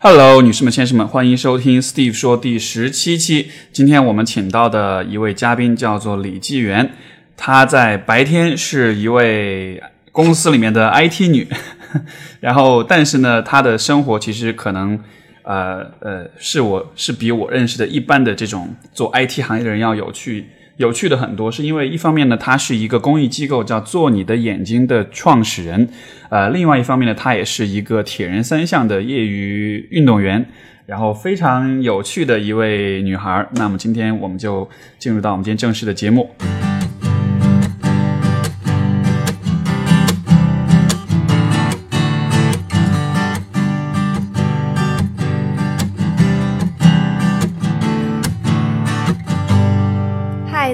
Hello，女士们、先生们，欢迎收听 Steve 说第十七期。今天我们请到的一位嘉宾叫做李纪元，她在白天是一位公司里面的 IT 女，然后但是呢，她的生活其实可能呃呃是我是比我认识的一般的这种做 IT 行业的人要有趣。有趣的很多，是因为一方面呢，她是一个公益机构叫“做你的眼睛”的创始人，呃，另外一方面呢，她也是一个铁人三项的业余运动员，然后非常有趣的一位女孩。那么今天我们就进入到我们今天正式的节目。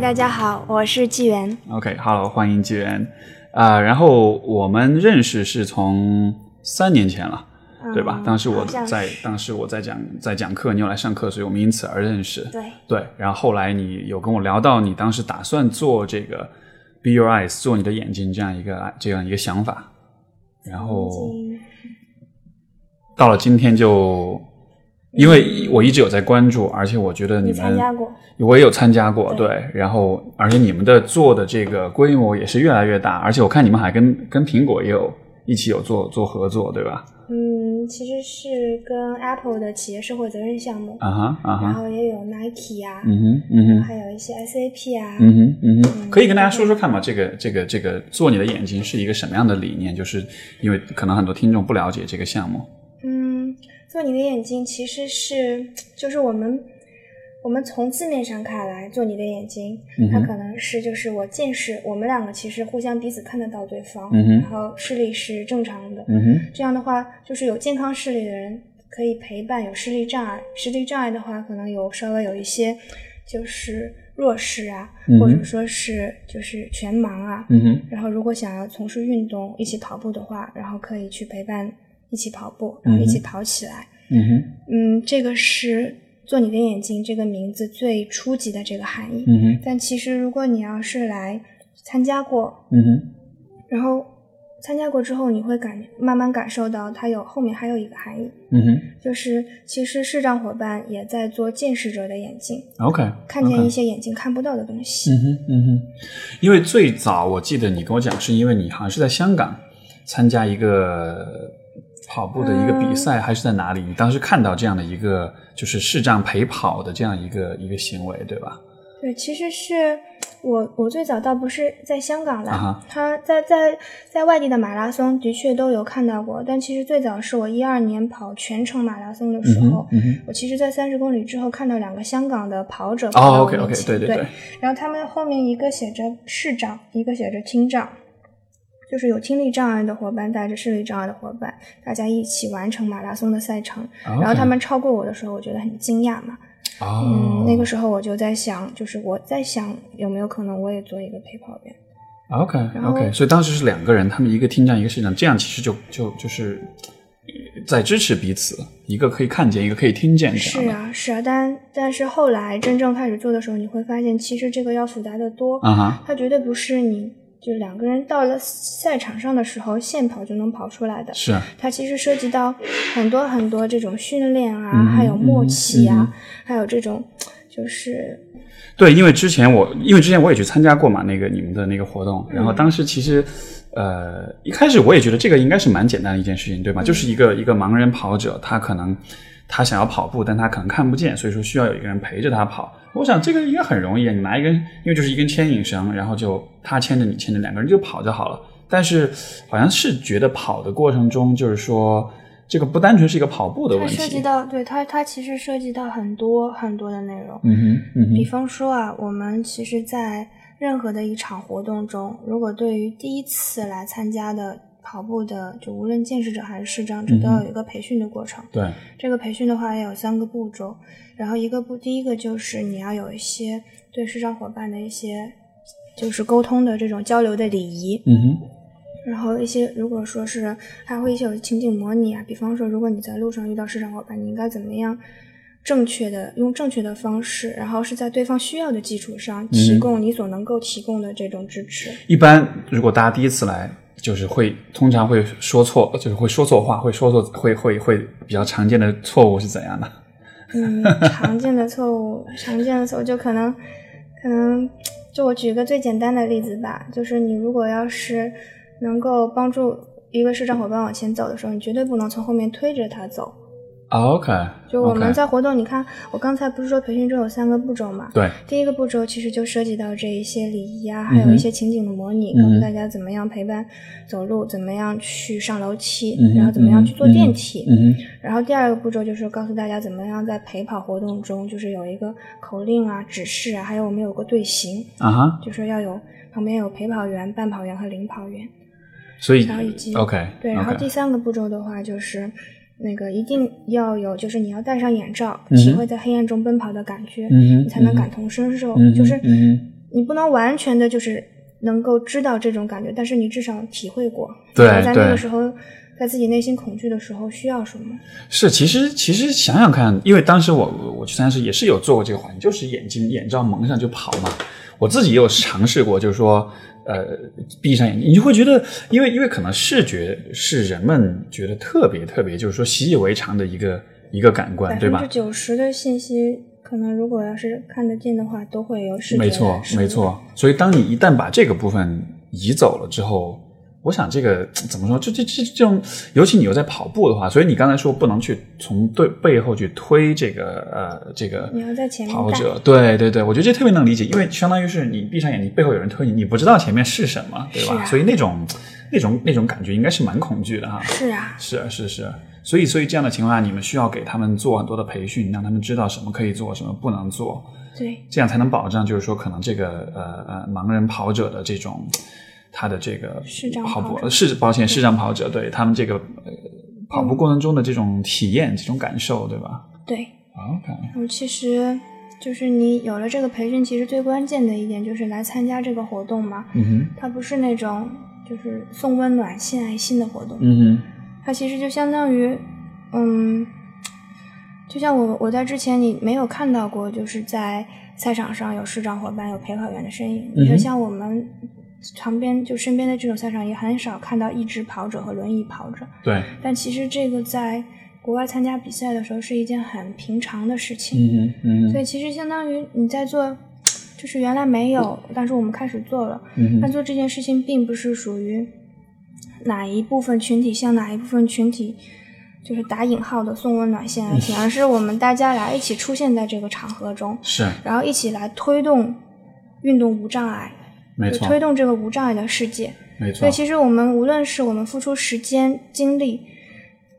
大家好，我是纪元。OK，Hello，、欢迎纪元。啊、然后我们认识是从三年前了，对吧？当时我在，当时我在讲在讲课，你有来上课，所以我们因此而认识。对，对，然后后来你有跟我聊到，你当时打算做这个 “Be Your Eyes”，做你的眼睛这样一个这样一个想法，然后到了今天就，因为我一直有在关注，而且我觉得你你们参加过，我也有参加过，对对，然后而且你们的做的这个规模也是越来越大，而且我看你们还跟跟苹果也有一起有做做合作，对吧？嗯，其实是跟 Apple 的企业社会责任项目，啊哈啊哈，然后也有 Nike 啊，嗯哼嗯哼。还有一些 SAP 啊，嗯哼，嗯哼，可以跟大家说说看嘛？这个，这个，这个做你的眼睛是一个什么样的理念？就是因为可能很多听众不了解这个项目。嗯，做你的眼睛其实是就是我们我们从字面上看来，做你的眼睛，嗯，它可能是就是我近视，我们两个其实互相彼此看得到对方，嗯然后视力是正常的，这样的话，就是有健康视力的人可以陪伴有视力障碍，视力障碍的话，可能有稍微有一些就是弱视啊，或者说是就是全盲啊。然后如果想要从事运动，一起跑步的话，然后可以去陪伴一起跑步，然后一起跑起来。嗯哼，嗯，这个是做你的眼睛这个名字最初级的这个含义。嗯哼，但其实如果你要是来参加过嗯哼，然后参加过之后，你会感慢慢感受到它有后面还有一个含义，嗯哼。就是其实视障伙伴也在做近视者的眼睛，，OK，看见一些眼睛看不到的东西。嗯哼，嗯哼，因为最早我记得你跟我讲，是因为你好像是在香港参加一个跑步的一个比赛，还是在哪里？你当时看到这样的一个就是视障陪跑的这样一个一个行为，对吧？对，其实是我我最早倒不是在香港啦，啊哈他在在在外地的马拉松的确都有看到过，但其实最早是我一二年跑全程马拉松的时候，嗯，嗯。我其实，在三十公里之后看到两个香港的跑者哦跑到我面前对对对，然后他们后面一个写着视障，一个写着听障，就是有听力障碍的伙伴带着视力障碍的伙伴，大家一起完成马拉松的赛程。然后他们超过我的时候，我觉得很惊讶嘛。哦，嗯，那个时候我就在想，就是我在想有没有可能我也做一个陪跑员。OK OK，所以当时是两个人，他们一个听障，一个视障，这样其实就就就是呃在支持彼此，一个可以看见，一个可以听见。是啊，是啊，但但是后来真正开始做的时候，你会发现其实这个要复杂的多。啊哈，它绝对不是你就两个人到了赛场上的时候现跑就能跑出来的。是啊，它其实涉及到很多很多这种训练啊，嗯还有默契啊，还有这种就是对，因为之前我因为之前我也去参加过嘛，那个你们的那个活动，然后嗯当时其实。呃，一开始我也觉得这个应该是蛮简单的一件事情，对吧？嗯就是一个一个盲人跑者，他可能他想要跑步，但他可能看不见，所以说需要有一个人陪着他跑。我想这个应该很容易，你拿一根，因为就是一根牵引绳，然后就他牵着你牵着，两个人就跑就好了。但是好像是觉得跑的过程中，就是说这个不单纯是一个跑步的它问题。涉及到对它它其实涉及到很多很多的内容。嗯哼，嗯哼，比方说啊，我们其实，在任何的一场活动中，如果对于第一次来参加的跑步的，就无论见识者还是视障者，都要有一个培训的过程。对，这个培训的话，也有三个步骤。然后一个步，第一个就是你要有一些对视障伙伴的一些，就是沟通的这种交流的礼仪。嗯哼，然后一些如果说是还会一些有情景模拟啊，比方说如果你在路上遇到视障伙伴，你应该怎么样正确的用正确的方式，然后是在对方需要的基础上提供你所能够提供的这种支持。一般如果大家第一次来就是会通常会说错，就是会说错话，会说错，会会会比较常见的错误是怎样的？嗯，常见的错误，常见的错误就可能，可能，就我举个最简单的例子吧，就是你如果要是能够帮助一个市场伙伴往前走的时候，你绝对不能从后面推着他走。OK，就我们在活动，你看，我刚才不是说培训中有三个步骤嘛？对。第一个步骤其实就涉及到这一些礼仪啊，还有一些情景的模拟，告诉大家怎么样陪伴走路，怎么样去上楼梯，然后怎么样去坐电梯。嗯然后第二个步骤就是告诉大家怎么样在陪跑活动中，就是有一个口令啊、指示啊，还有我们有个队形啊哈，就是要有旁边有陪跑员、伴跑员和领跑员。所以然后以及 OK 对，然后第三个步骤的话就是。那个一定要有，就是你要戴上眼罩，体会在黑暗中奔跑的感觉，你才能感同身受。就是你不能完全的，就是能够知道这种感觉，但是你至少体会过。对，在那个时候，在自己内心恐惧的时候，需要什么？是，其实其实想想看，因为当时我我去参加时也是有做过这个环境，就是眼睛眼罩蒙上就跑嘛。我自己也有尝试过，就是说。呃，闭上眼睛，你就会觉得，因为因为可能视觉是人们觉得特别特别，就是说习以为常的一个一个感官，对吧？百分之九十的信息，可能如果要是看得见的话，都会有视觉。没错，没错。所以，当你一旦把这个部分移走了之后。我想这个怎么说？就这这这种，尤其你又在跑步的话，所以你刚才说不能去从对背后去推这个呃这个你要在前面跑者，对对对，我觉得这特别能理解，因为相当于是你闭上眼睛，背后有人推你，你不知道前面是什么，对吧？所以那种那种那种感觉应该是蛮恐惧的哈。是啊，是啊是是，所以所以这样的情况下，你们需要给他们做很多的培训，让他们知道什么可以做，什么不能做，对，这样才能保障，就是说可能这个呃呃盲人跑者的这种。他的这个跑步是抱歉，视障跑者对他们这个呃跑步过程中的这种体验、这种感受，对吧？对。OK。然后其实就是你有了这个培训，其实最关键的一点就是来参加这个活动嘛。嗯哼。它不是那种就是送温暖、献爱心的活动。嗯哼。它其实就相当于，嗯，就像我我在之前你没有看到过，就是在赛场上有市长伙伴、有陪跑员的身影。你就像我们。旁边就身边的这种赛场也很少看到一直跑者和轮椅跑者。对。但其实这个在国外参加比赛的时候是一件很平常的事情。嗯嗯。所以其实相当于你在做，就是原来没有，但是我们开始做了。嗯但做这件事情并不是属于哪一部分群体向哪一部分群体，就是打引号的送温暖献爱心，而是我们大家来一起出现在这个场合中。是。然后一起来推动运动无障碍。没错，推动这个无障碍的世界。没错，所以其实我们无论是我们付出时间、精力，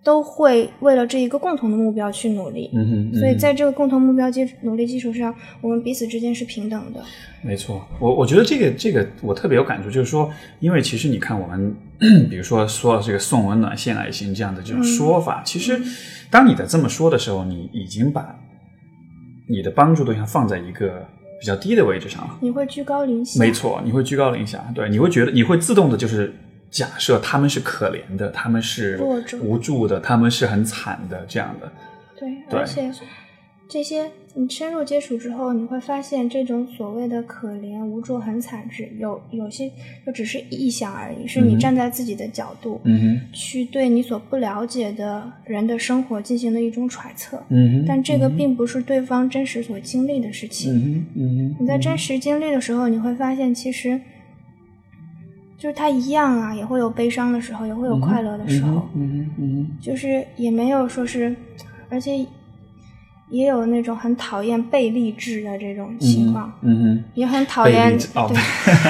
都会为了这一个共同的目标去努力。嗯哼。所以在这个共同目标基努力基础上，我们彼此之间是平等的。没错，我我觉得这个这个我特别有感触，就是说，因为其实你看我们，比如说说了这个送温暖、献爱心这样的这种说法，其实当你在这么说的时候，你已经把你的帮助对象放在一个。比较低的位置上了，你会居高临下。没错，你会居高临下，对，你会觉得你会自动的，就是假设他们是可怜的，他们是无助的，他们是很惨的这样的。对，而且这些。你深入接触之后，你会发现这种所谓的可怜、无助、很惨，只有有些就只是臆想而已，是你站在自己的角度，嗯去对你所不了解的人的生活进行的一种揣测，嗯但这个并不是对方真实所经历的事情，你在真实经历的时候，你会发现其实就是他一样啊，也会有悲伤的时候，也会有快乐的时候，嗯嗯就是也没有说是，而且。也有那种很讨厌被励志的这种情况，嗯哼，也很讨厌，对，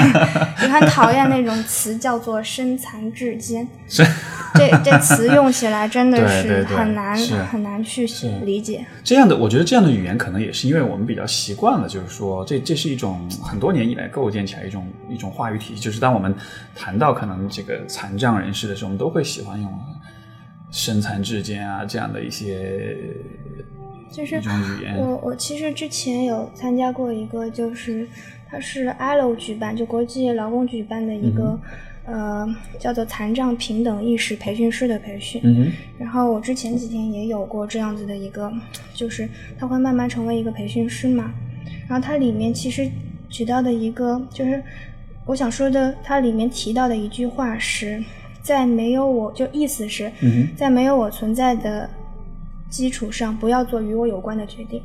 也很讨厌那种词叫做“身残志坚”。这这词用起来真的是很难很难去理解。这样的，我觉得这样的语言可能也是因为我们比较习惯了，就是说，这这是一种很多年以来构建起来一种一种话语体系。就是当我们谈到可能这个残障人士的时候，我们都会喜欢用“身残志坚”啊这样的一些。就是我我其实之前有参加过一个，就是它是 ILO 举办，就国际劳工举办的一个呃叫做残障平等意识培训师的培训。嗯然后我之前几天也有过这样子的一个，就是他会慢慢成为一个培训师嘛。然后它里面其实举到的一个就是我想说的，它里面提到的一句话是在没有我就意思是，嗯在没有我存在的基础上，不要做与我有关的决定。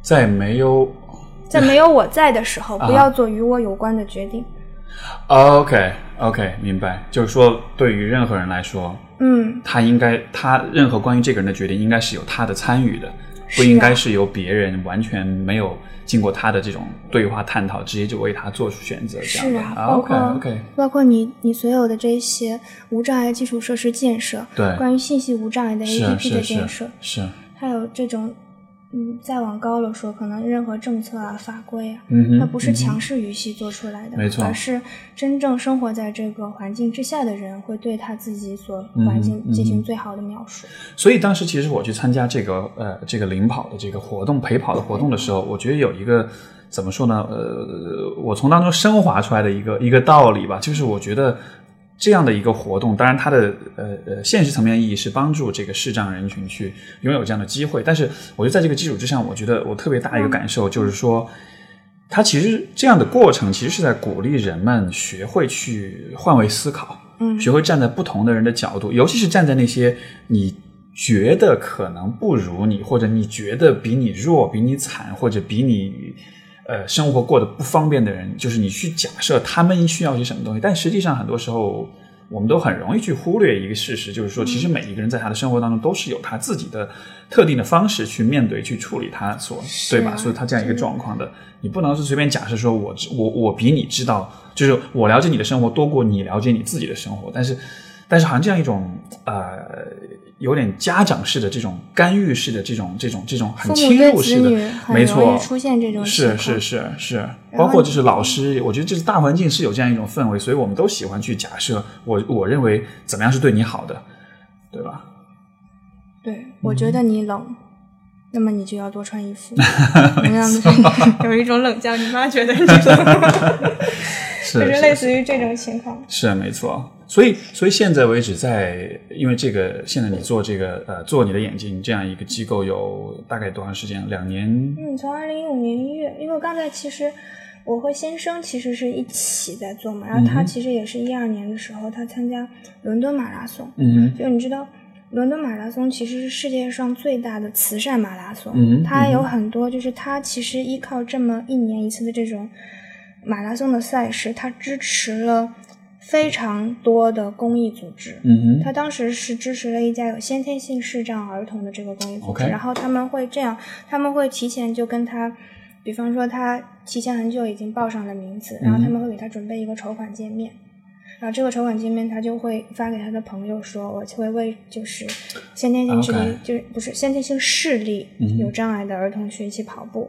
在没有在没有我在的时候，啊 不要做与我有关的决定。OK OK 明白，就是说对于任何人来说，嗯，他应该他任何关于这个人的决定应该是有他的参与的，不应该是由别人完全没有经过他的这种对话探讨，直接就为他做出选择这样的。是啊，包括 OK 包括你你所有的这些无障碍基础设施建设，对。关于信息无障碍的 APP 的建是设，是，还有这种，嗯，再往高了说，可能任何政策啊、法规啊，嗯哼，它不是强势语系做出来的，没错而是真正生活在这个环境之下的人会对他自己所嗯环境进嗯行最好的描述。所以当时其实我去参加这个呃这个领跑的这个活动陪跑的活动的时候，我觉得有一个怎么说呢？呃，我从当中升华出来的一个一个道理吧，就是我觉得这样的一个活动，当然它的呃呃现实层面意义是帮助这个视障人群去拥有这样的机会，但是我觉得在这个基础之上，我觉得我特别大一个感受就是说。它其实这样的过程，其实是在鼓励人们学会去换位思考，嗯学会站在不同的人的角度，尤其是站在那些你觉得可能不如你，或者你觉得比你弱、比你惨，或者比你呃生活过得不方便的人，就是你去假设他们需要些什么东西，但实际上很多时候。我们都很容易去忽略一个事实，就是说，其实每一个人在他的生活当中都是有他自己的特定的方式去面对、去处理他所对吧？所以他这样一个状况的，你不能是随便假设说我知我我比你知道，就是我了解你的生活多过你了解你自己的生活，但是但是好像这样一种呃有点家长式的这种干预式的这种这种这种很侵入式的，很没错。出现这种是是是是，包括就是老师，我觉得就是大环境是有这样一种氛围，所以我们都喜欢去假设我我认为怎么样是对你好的，对吧？对，我嗯觉得你冷，那么你就要多穿衣服。同样的，有一种冷叫你妈觉得你冷，是就是类似于这种情况。是没错，所以所以现在为止在，因为这个现在你做这个呃做你的眼睛这样一个机构有大概多长时间？两年？嗯，从二零一五年一月，因为我刚才其实我和先生其实是一起在做嘛，然后他其实也是一二年的时候，他参加伦敦马拉松，嗯就你知道。伦敦马拉松其实是世界上最大的慈善马拉松，嗯它有很多，就是它其实依靠这么一年一次的这种马拉松的赛事，它支持了非常多的公益组织。嗯哼他当时是支持了一家有先天性视障儿童的这个公益组织然后他们会这样，他们会提前就跟他，比方说他提前很久已经报上了名字，然后他们会给他准备一个筹款界面。然后这个筹款界面，他就会发给他的朋友说，我会为就是先天性智力就是不是先天性视力有障碍的儿童学习跑步。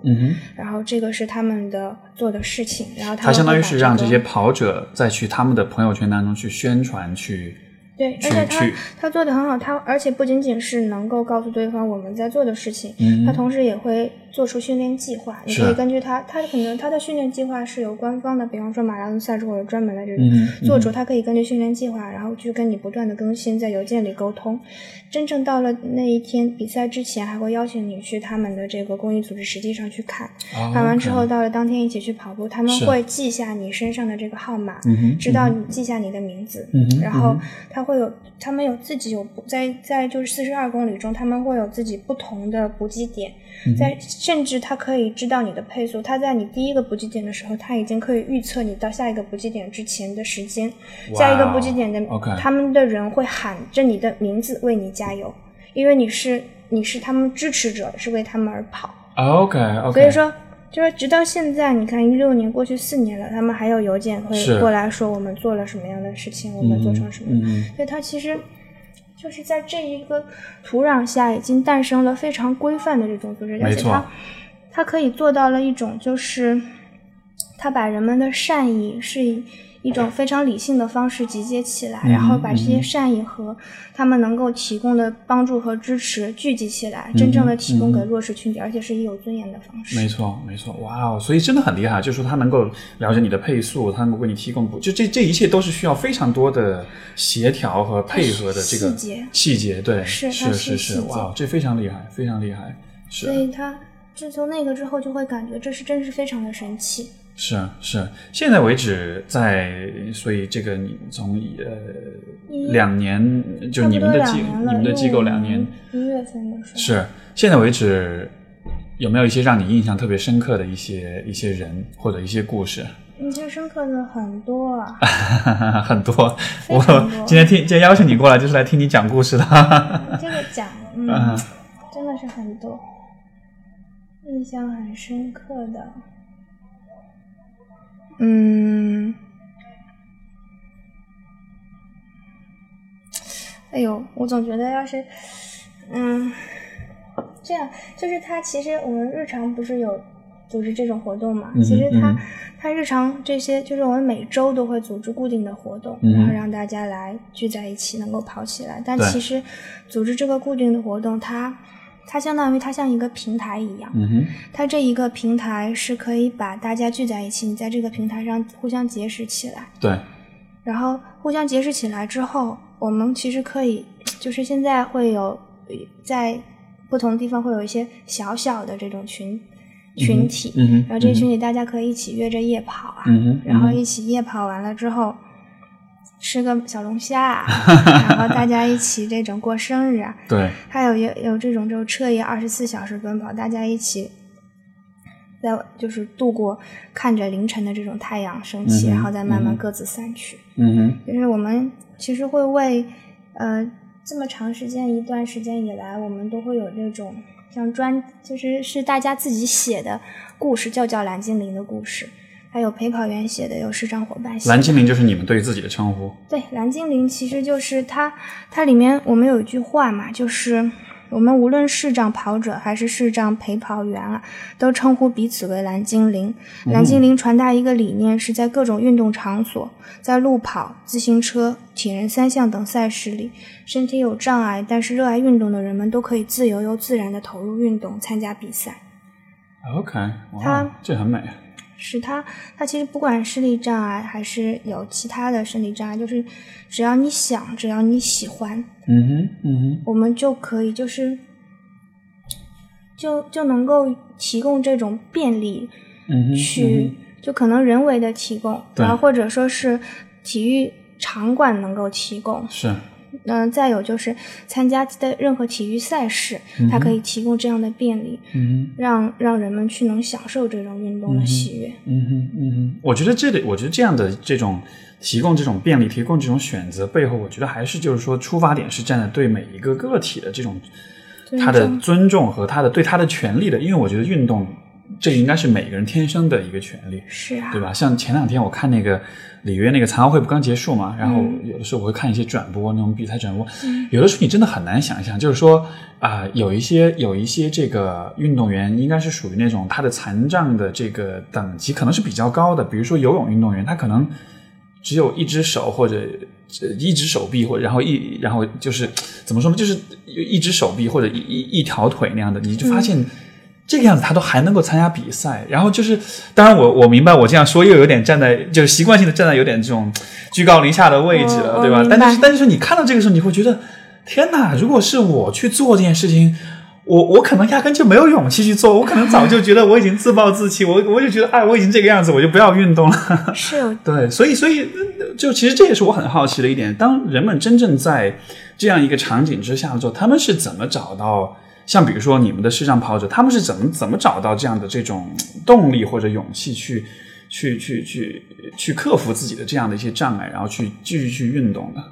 然后这个是他们的做的事情，然后他他相当于是让这些跑者再去他们的朋友圈当中去宣传去。对，而且他他做的很好，他而且不仅仅是能够告诉对方我们在做的事情，嗯他同时也会做出训练计划。你可以根据他，他可能他的训练计划是由官方的，比方说马拉松赛事或者专门的这种嗯做主，他可以根据训练计划，然后去跟你不断的更新，在邮件里沟通。真正到了那一天比赛之前，还会邀请你去他们的这个公益组织实际上去看。哦看完之后，到了当天一起去跑步，他们会记下你身上的这个号码，知道你记下你的名字，嗯然后他会有，他们有自己有在在就是四十二公里中，他们会有自己不同的补给点，嗯在甚至他可以知道你的配速，他在你第一个补给点的时候，他已经可以预测你到下一个补给点之前的时间，下一个补给点的他们的人会喊着你的名字为你加油，因为你是你是他们支持者，是为他们而跑。OK OK，所以说，就是直到现在，你看一六年过去四年了，他们还有邮件会过来说我们做了什么样的事情，我们做成什么。嗯嗯所以它其实就是在这一个土壤下，已经诞生了非常规范的这种组织，而且它它可以做到了一种就是，它把人们的善意是以一种非常理性的方式集结起来，嗯然后把这些嗯善意和他们能够提供的帮助和支持聚集起来，真正的提供给弱势群体，而且是以有尊严的方式。嗯没错，没错，哇哦！所以真的很厉害，就是说他能够了解你的配速，他能够为你提供补，就这这一切都是需要非常多的协调和配合的这个细节细节，对，是是是是哇哦，这非常厉害，非常厉害，是所以他自从那个之后，就会感觉这是真是非常的神奇。是啊是，现在为止，在所以这个你从呃两年，就你们的机你们的机构两年一月份的时候是现在为止，有没有一些让你印象特别深刻的一些一些人或者一些故事？印象深刻的很多啊，很多。我今天听今天邀请你过来，就是来听你讲故事的。这个讲，嗯，真的是很多，印象很深刻的。嗯，哎呦，我总觉得要是，嗯，这样就是他其实我们日常不是有组织这种活动嘛？嗯其实他嗯他日常这些就是我们每周都会组织固定的活动，嗯然后让大家来聚在一起，能够跑起来。但其实组织这个固定的活动，它它相当于它像一个平台一样，嗯哼，它这一个平台是可以把大家聚在一起，你在这个平台上互相结识起来，对，然后互相结识起来之后，我们其实可以，就是现在会有呃在不同地方会有一些小小的这种群群体，然后这些群体大家可以一起约着夜跑啊，嗯哼，然后一起夜跑完了之后。吃个小龙虾啊，然后大家一起这种过生日啊，对，还有也有这种就彻夜二十四小时奔跑，大家一起在就是度过看着凌晨的这种太阳升起，嗯然后再慢慢各自散去。嗯哼，就是我们其实会为呃这么长时间一段时间以来，我们都会有这种像专就是是大家自己写的故事，就叫蓝精灵的故事。还有陪跑员写的，有市长伙伴写的。蓝精灵就是你们对自己的称呼。对，蓝精灵其实就是它，它里面我们有一句话嘛，就是我们无论视障跑者还是视障陪跑员啊，都称呼彼此为蓝精灵。蓝精灵传达一个理念，是在各种运动场所，在路跑、自行车、铁人三项等赛事里，身体有障碍但是热爱运动的人们都可以自由又自然地投入运动，参加比赛。OK，哇它，这很美。是他，他其实不管视力障碍还是有其他的生理障碍，就是只要你想，只要你喜欢，嗯哼，嗯哼，我们就可以就是就就能够提供这种便利嗯哼，去，就可能人为的提供，对然后或者说是体育场馆能够提供，是，嗯、再有就是参加的任何体育赛事，它可以提供这样的便利，嗯。让让人们去能享受这种运动的喜悦。嗯哼，嗯哼，我觉得这里，我觉得这样的这种提供这种便利、提供这种选择背后，我觉得还是就是说出发点是站在对每一个个体的这种他的尊重和他的对他的权利的，因为我觉得运动这应该是每个人天生的一个权利，是啊，对吧？像前两天我看那个里约那个残奥会不刚结束嘛，然后嗯有的时候我会看一些转播，那种比赛转播，有的时候你真的很难想象，就是说啊、有一些有一些这个运动员应该是属于那种他的残障的这个等级可能是比较高的，比如说游泳运动员，他可能只有一只手或者呃一只手臂，或然后一然后就是怎么说呢，就是一只手臂或者一一一条腿那样的，你就发现。这个样子他都还能够参加比赛，然后就是，当然我我明白我这样说又有点站在就是习惯性的站在有点这种居高临下的位置了，我对吧但是但是你看到这个时候，你会觉得天哪！如果是我去做这件事情，我我可能压根就没有勇气去做，我可能早就觉得我已经自暴自弃，我我就觉得哎，我已经这个样子，我就不要运动了。是有 对，所以所以呃就其实这也是我很好奇的一点，当人们真正在这样一个场景之下的时候，他们是怎么找到？像比如说你们的视障跑者，他们是怎么怎么找到这样的这种动力或者勇气去去去去去克服自己的这样的一些障碍，然后去继续去运动的？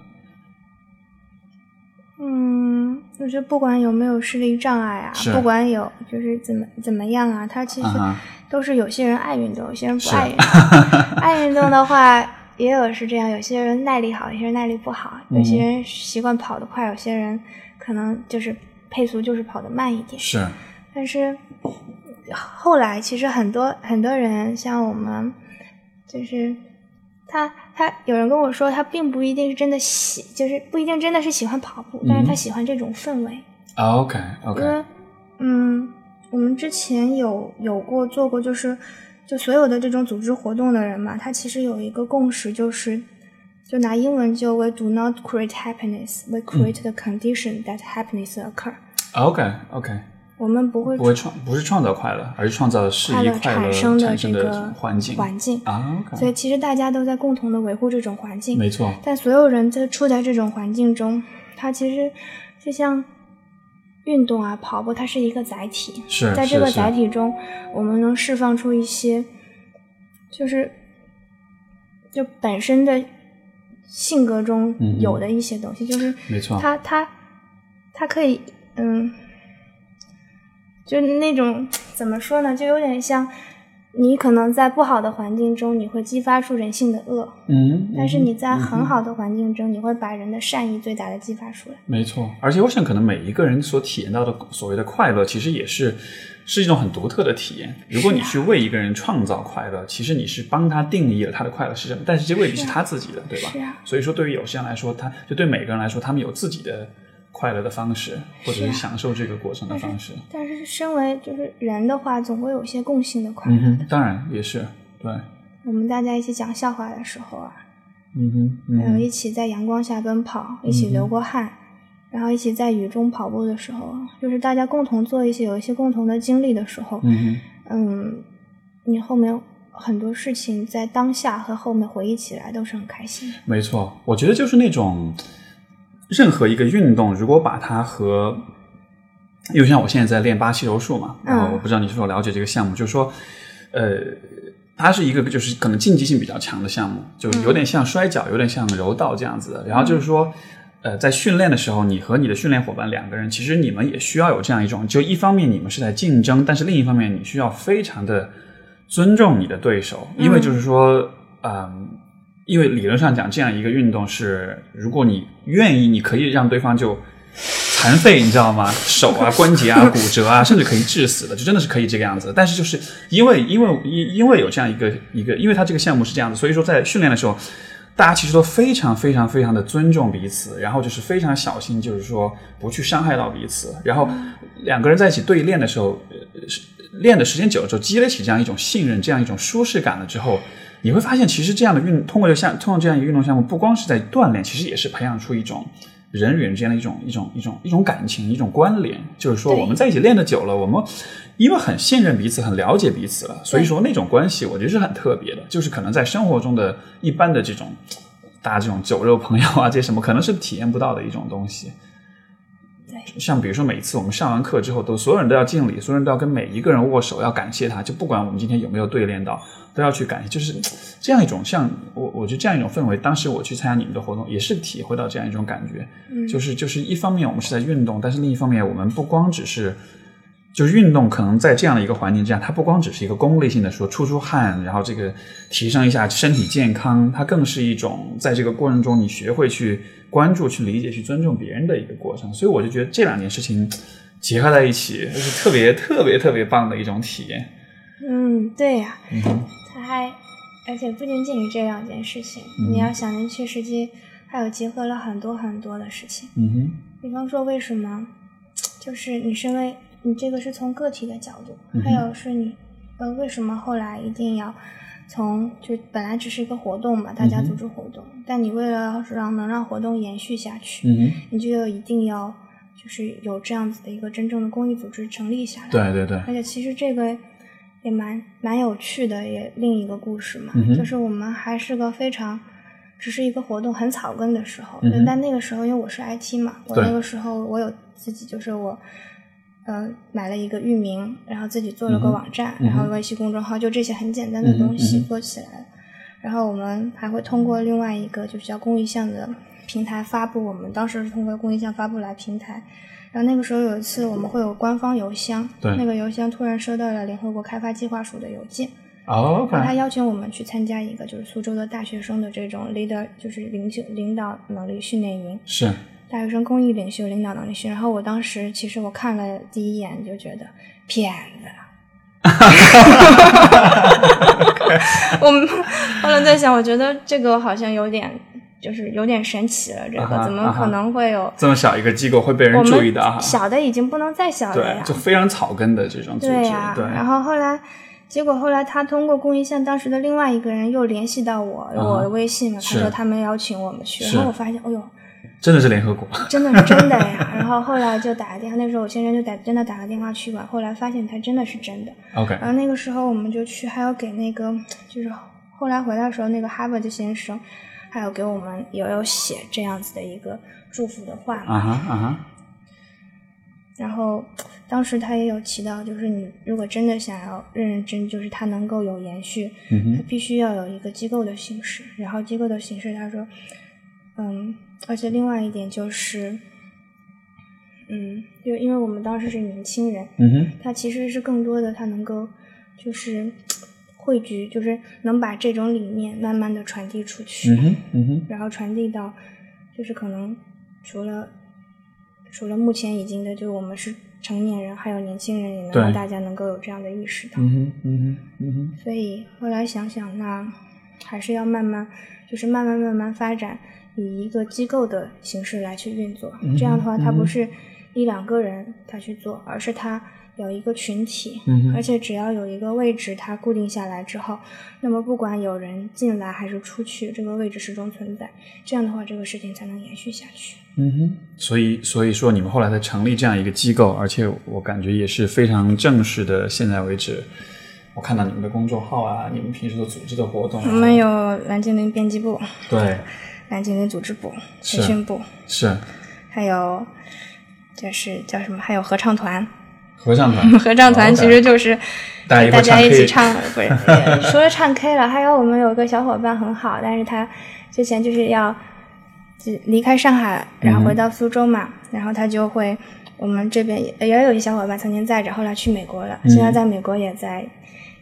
嗯，我觉得不管有没有视力障碍啊，不管有就是怎么怎么样啊，他其实都是有些人爱运动，有些人不爱运动。爱运动的话，也有是这样，有些人耐力好，有些人耐力不好，有些人习惯跑得快，有些人可能就是配速就是跑得慢一点。是，但是后来其实很多很多人，像我们，就是他他有人跟我说，他并不一定是真的喜，就是不一定真的是喜欢跑步，但是他喜欢这种氛围。OK 因 OK，因为嗯，我们之前有有过做过，就是就所有的这种组织活动的人嘛，他其实有一个共识，就是就拿英文就 We do not create happiness, we create the condition that happiness occur。OK OK，我们不会不会创不是创造快乐，而是创造适宜快乐产生的这个环境环境啊。所以其实大家都在共同的维护这种环境，没错。但所有人在处在这种环境中，它其实就像运动啊、跑步，它是一个载体。是在这个载体中，我们能释放出一些，就是就本身的性格中有的一些东西，就是没错。他他他可以嗯。就那种怎么说呢？就有点像，你可能在不好的环境中，你会激发出人性的恶，嗯，但是你在很好的环境中，你会把人的善意最大的激发出来。没错，而且我想，可能每一个人所体验到的所谓的快乐，其实也是是一种很独特的体验。如果你去为一个人创造快乐，其实你是帮他定义了他的快乐是什么，但是这未必是他自己的，对吧？是啊。所以说，对于有些人来说，他就对每个人来说，他们有自己的。快乐的方式，或者是享受这个过程的方式。但是，身为就是人的话，总会有一些共性的快乐。嗯当然也是对。我们大家一起讲笑话的时候啊，嗯哼，还有一起在阳光下奔跑，一起流过汗，然后一起在雨中跑步的时候，就是大家共同做一些有一些共同的经历的时候，嗯嗯，你后面很多事情在当下和后面回忆起来都是很开心的。没错，我觉得就是那种。任何一个运动，如果把它和，因为像我现在在练巴西柔术嘛，然后我不知道你是否了解这个项目，就是说，呃，它是一个就是可能竞技性比较强的项目，就有点像摔跤，有点像柔道这样子的。然后就是说，呃，在训练的时候，你和你的训练伙伴两个人，其实你们也需要有这样一种，就一方面你们是在竞争，但是另一方面你需要非常的尊重你的对手，因为就是说，嗯。因为理论上讲，这样一个运动是，如果你愿意，你可以让对方就残废，你知道吗？手啊、关节啊、骨折啊，甚至可以致死的，就真的是可以这个样子。但是就是因为，因为，因因为有这样一个一个，因为他这个项目是这样子，所以说在训练的时候，大家其实都非常非常非常的尊重彼此，然后就是非常小心，就是说不去伤害到彼此。然后两个人在一起对练的时候，练的时间久了之后，积累起这样一种信任，这样一种舒适感了之后。你会发现，其实这样的运通过这项通过这样一个运动项目，不光是在锻炼，其实也是培养出一种人与人之间的一种一种一种一种感情、一种关联。就是说，我们在一起练的久了，我们因为很信任彼此、很了解彼此了，所以说那种关系，我觉得是很特别的。就是可能在生活中的一般的这种大家这种酒肉朋友啊，这些什么，可能是体验不到的一种东西。像比如说，每次我们上完课之后，都所有人都要敬礼，所有人都要跟每一个人握手，要感谢他。就不管我们今天有没有对练到，都要去感谢。就是这样一种，像我，我觉得这样一种氛围。当时我去参加你们的活动，也是体会到这样一种感觉。嗯，就是就是一方面我们是在运动，但是另一方面我们不光只是。就是运动，可能在这样的一个环境之下，它不光只是一个功利性的说出出汗，然后这个提升一下身体健康，它更是一种在这个过程中你学会去关注、去理解、去尊重别人的一个过程。所以我就觉得这两件事情结合在一起，就是特别特别特别棒的一种体验。嗯，对呀，嗯，它还而且不仅仅是这两件事情，你要想进去，实际还有结合了很多很多的事情。嗯哼，比方说为什么，就是你身为。你这个是从个体的角度，还有是你，呃，为什么后来一定要从就本来只是一个活动嘛，大家组织活动，但你为了让能让活动延续下去，你就一定要就是有这样子的一个真正的公益组织成立下来。对对对。而且其实这个也蛮蛮有趣的，也另一个故事嘛，就是我们还是个非常只是一个活动很草根的时候，但那个时候因为我是 IT 嘛，我那个时候我有自己就是我。呃，买了一个域名，然后自己做了个网站，然后微信公众号，就这些很简单的东西做起来了。然后我们还会通过另外一个就是叫公益项的平台发布，我们当时是通过公益项发布来平台。然后那个时候有一次我们会有官方邮箱，那个邮箱突然收到了联合国开发计划署的邮件，哦，他邀请我们去参加一个就是苏州的大学生的这种 leader 就是领袖领导能力训练营，是。大学生公益领袖领导能力训，然后我当时其实我看了第一眼就觉得骗子。我们后来在想，我觉得这个好像有点就是有点神奇了，这个怎么可能会有这么小一个机构会被人注意的？小的已经不能再小了呀，就非常草根的这种组织。对呀，然后后来结果后来他通过公益线当时的另外一个人又联系到我，我的微信嘛，他说他们邀请我们去，然后我发现，哎呦。真的是联合国，真的是真的呀。然后后来就打个电话，那时候我先生就打真的打个电话去吧。后来发现他真的是真的。OK，然后那个时候我们就去，还有给那个就是后来回来的时候，那个哈佛的先生还有给我们也有写这样子的一个祝福的话嘛。啊哈啊哈，然后当时他也有提到，就是你如果真的想要认认真，就是它能够有延续，嗯哼，它必须要有一个机构的形式。然后机构的形式，他说，嗯，而且另外一点就是，嗯，就因为我们当时是年轻人，嗯哼，他其实是更多的，他能够就是汇聚，就是能把这种理念慢慢的传递出去，嗯哼，嗯哼，然后传递到，就是可能除了除了目前已经的，就我们是成年人，还有年轻人，也能让大家能够有这样的意识到。嗯哼，嗯哼，嗯哼，所以后来想想，那还是要慢慢，就是慢慢慢慢发展，以一个机构的形式来去运作。嗯这样的话，它不是一两个人他去做，而是他有一个群体，嗯而且只要有一个位置它固定下来之后，那么不管有人进来还是出去，这个位置始终存在。这样的话，这个事情才能延续下去。嗯哼，所以所以说你们后来才成立这样一个机构，而且我感觉也是非常正式的。现在为止，我看到你们的公众号啊，你们平时的组织的活动啊，我们有蓝精灵编辑部、对 蓝精灵组织部、是培训部，是还有就是叫什么？还有合唱团。合唱团，合唱团其实就是大家一起唱，不是呃除了唱 K 了，还有我们有个小伙伴很好，但是他之前就是要就离开上海，然后回到苏州嘛，然后他就会我们这边也也有一些小伙伴曾经在着，后来去美国了，现在在美国也在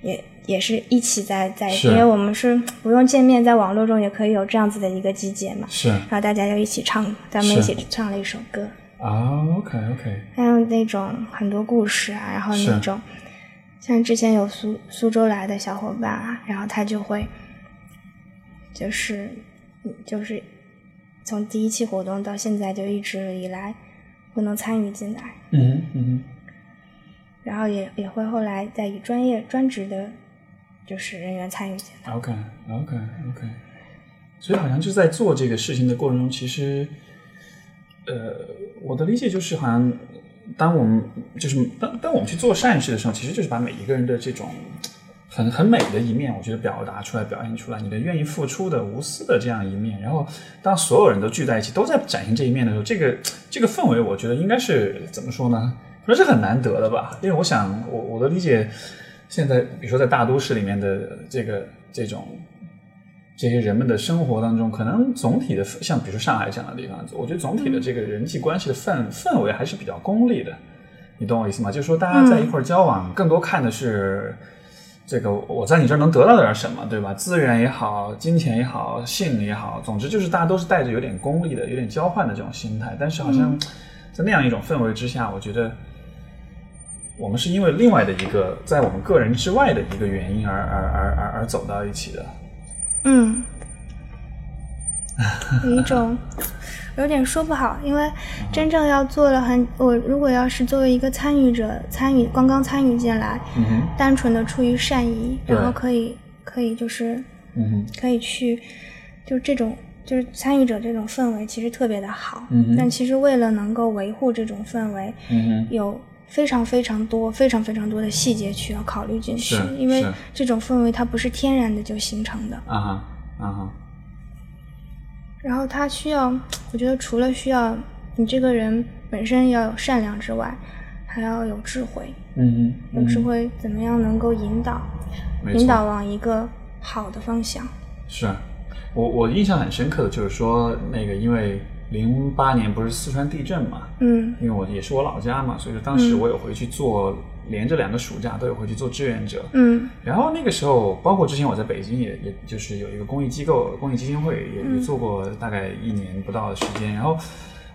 也。也是一起在在，是。因为我们是不用见面，在网络中也可以有这样子的一个集结嘛。是。然后大家就一起唱，咱们一起唱了一首歌。啊，OK OK，还有那种很多故事啊，然后那种像之前有苏苏州来的小伙伴啊，然后他就会就是嗯就是从第一期活动到现在就一直以来不能参与进来，嗯嗯。然后也也会后来再以专业专职的就是人员参与进来。，OK OK OK，所以好像就在做这个事情的过程中，其实，呃，我的理解就是，好像当我们就是当当我们去做善事的时候，其实就是把每一个人的这种很很美的一面，我觉得表达出来、表现出来，你的愿意付出的、无私的这样一面。然后，当所有人都聚在一起，都在展现这一面的时候，这个这个氛围，我觉得应该是怎么说呢？可能是很难得的吧。因为我想，我我的理解，现在比如说在大都市里面的这个这种。这些人们的生活当中，可能总体的像比如说上海这样的地方，我觉得总体的这个人际关系的氛氛围还是比较功利的，你懂我意思吗？就是说大家在一块儿交往，更多看的是这个我在你这儿能得到点什么，对吧？资源也好，金钱也好，性也好，总之就是大家都是带着有点功利的、有点交换的这种心态。但是好像在那样一种氛围之下，我觉得我们是因为另外的一个在我们个人之外的一个原因而而而而而走到一起的。嗯，有一种有点说不好，因为真正要做了很，我如果要是作为一个参与者，参与刚刚参与进来，嗯哼，单纯的出于善意，然后可以可以就是嗯哼。可以去，就这种就是参与者这种氛围其实特别的好，嗯哼。但其实为了能够维护这种氛围，嗯哼，有非常非常多、非常非常多的细节去要考虑进去，因为这种氛围它不是天然的就形成的，啊哈啊哈，然后它需要，我觉得除了需要你这个人本身要有善良之外，还要有智慧，嗯嗯，有智慧怎么样能够引导，引导往一个好的方向。是我我印象很深刻的就是说那个因为零八年不是四川地震嘛，嗯。因为我也是我老家嘛，所以说当时我有回去做，连着两个暑假都有回去做志愿者。嗯。然后那个时候，包括之前我在北京也也就是有一个公益机构、公益基金会，也也做过大概一年不到的时间。然后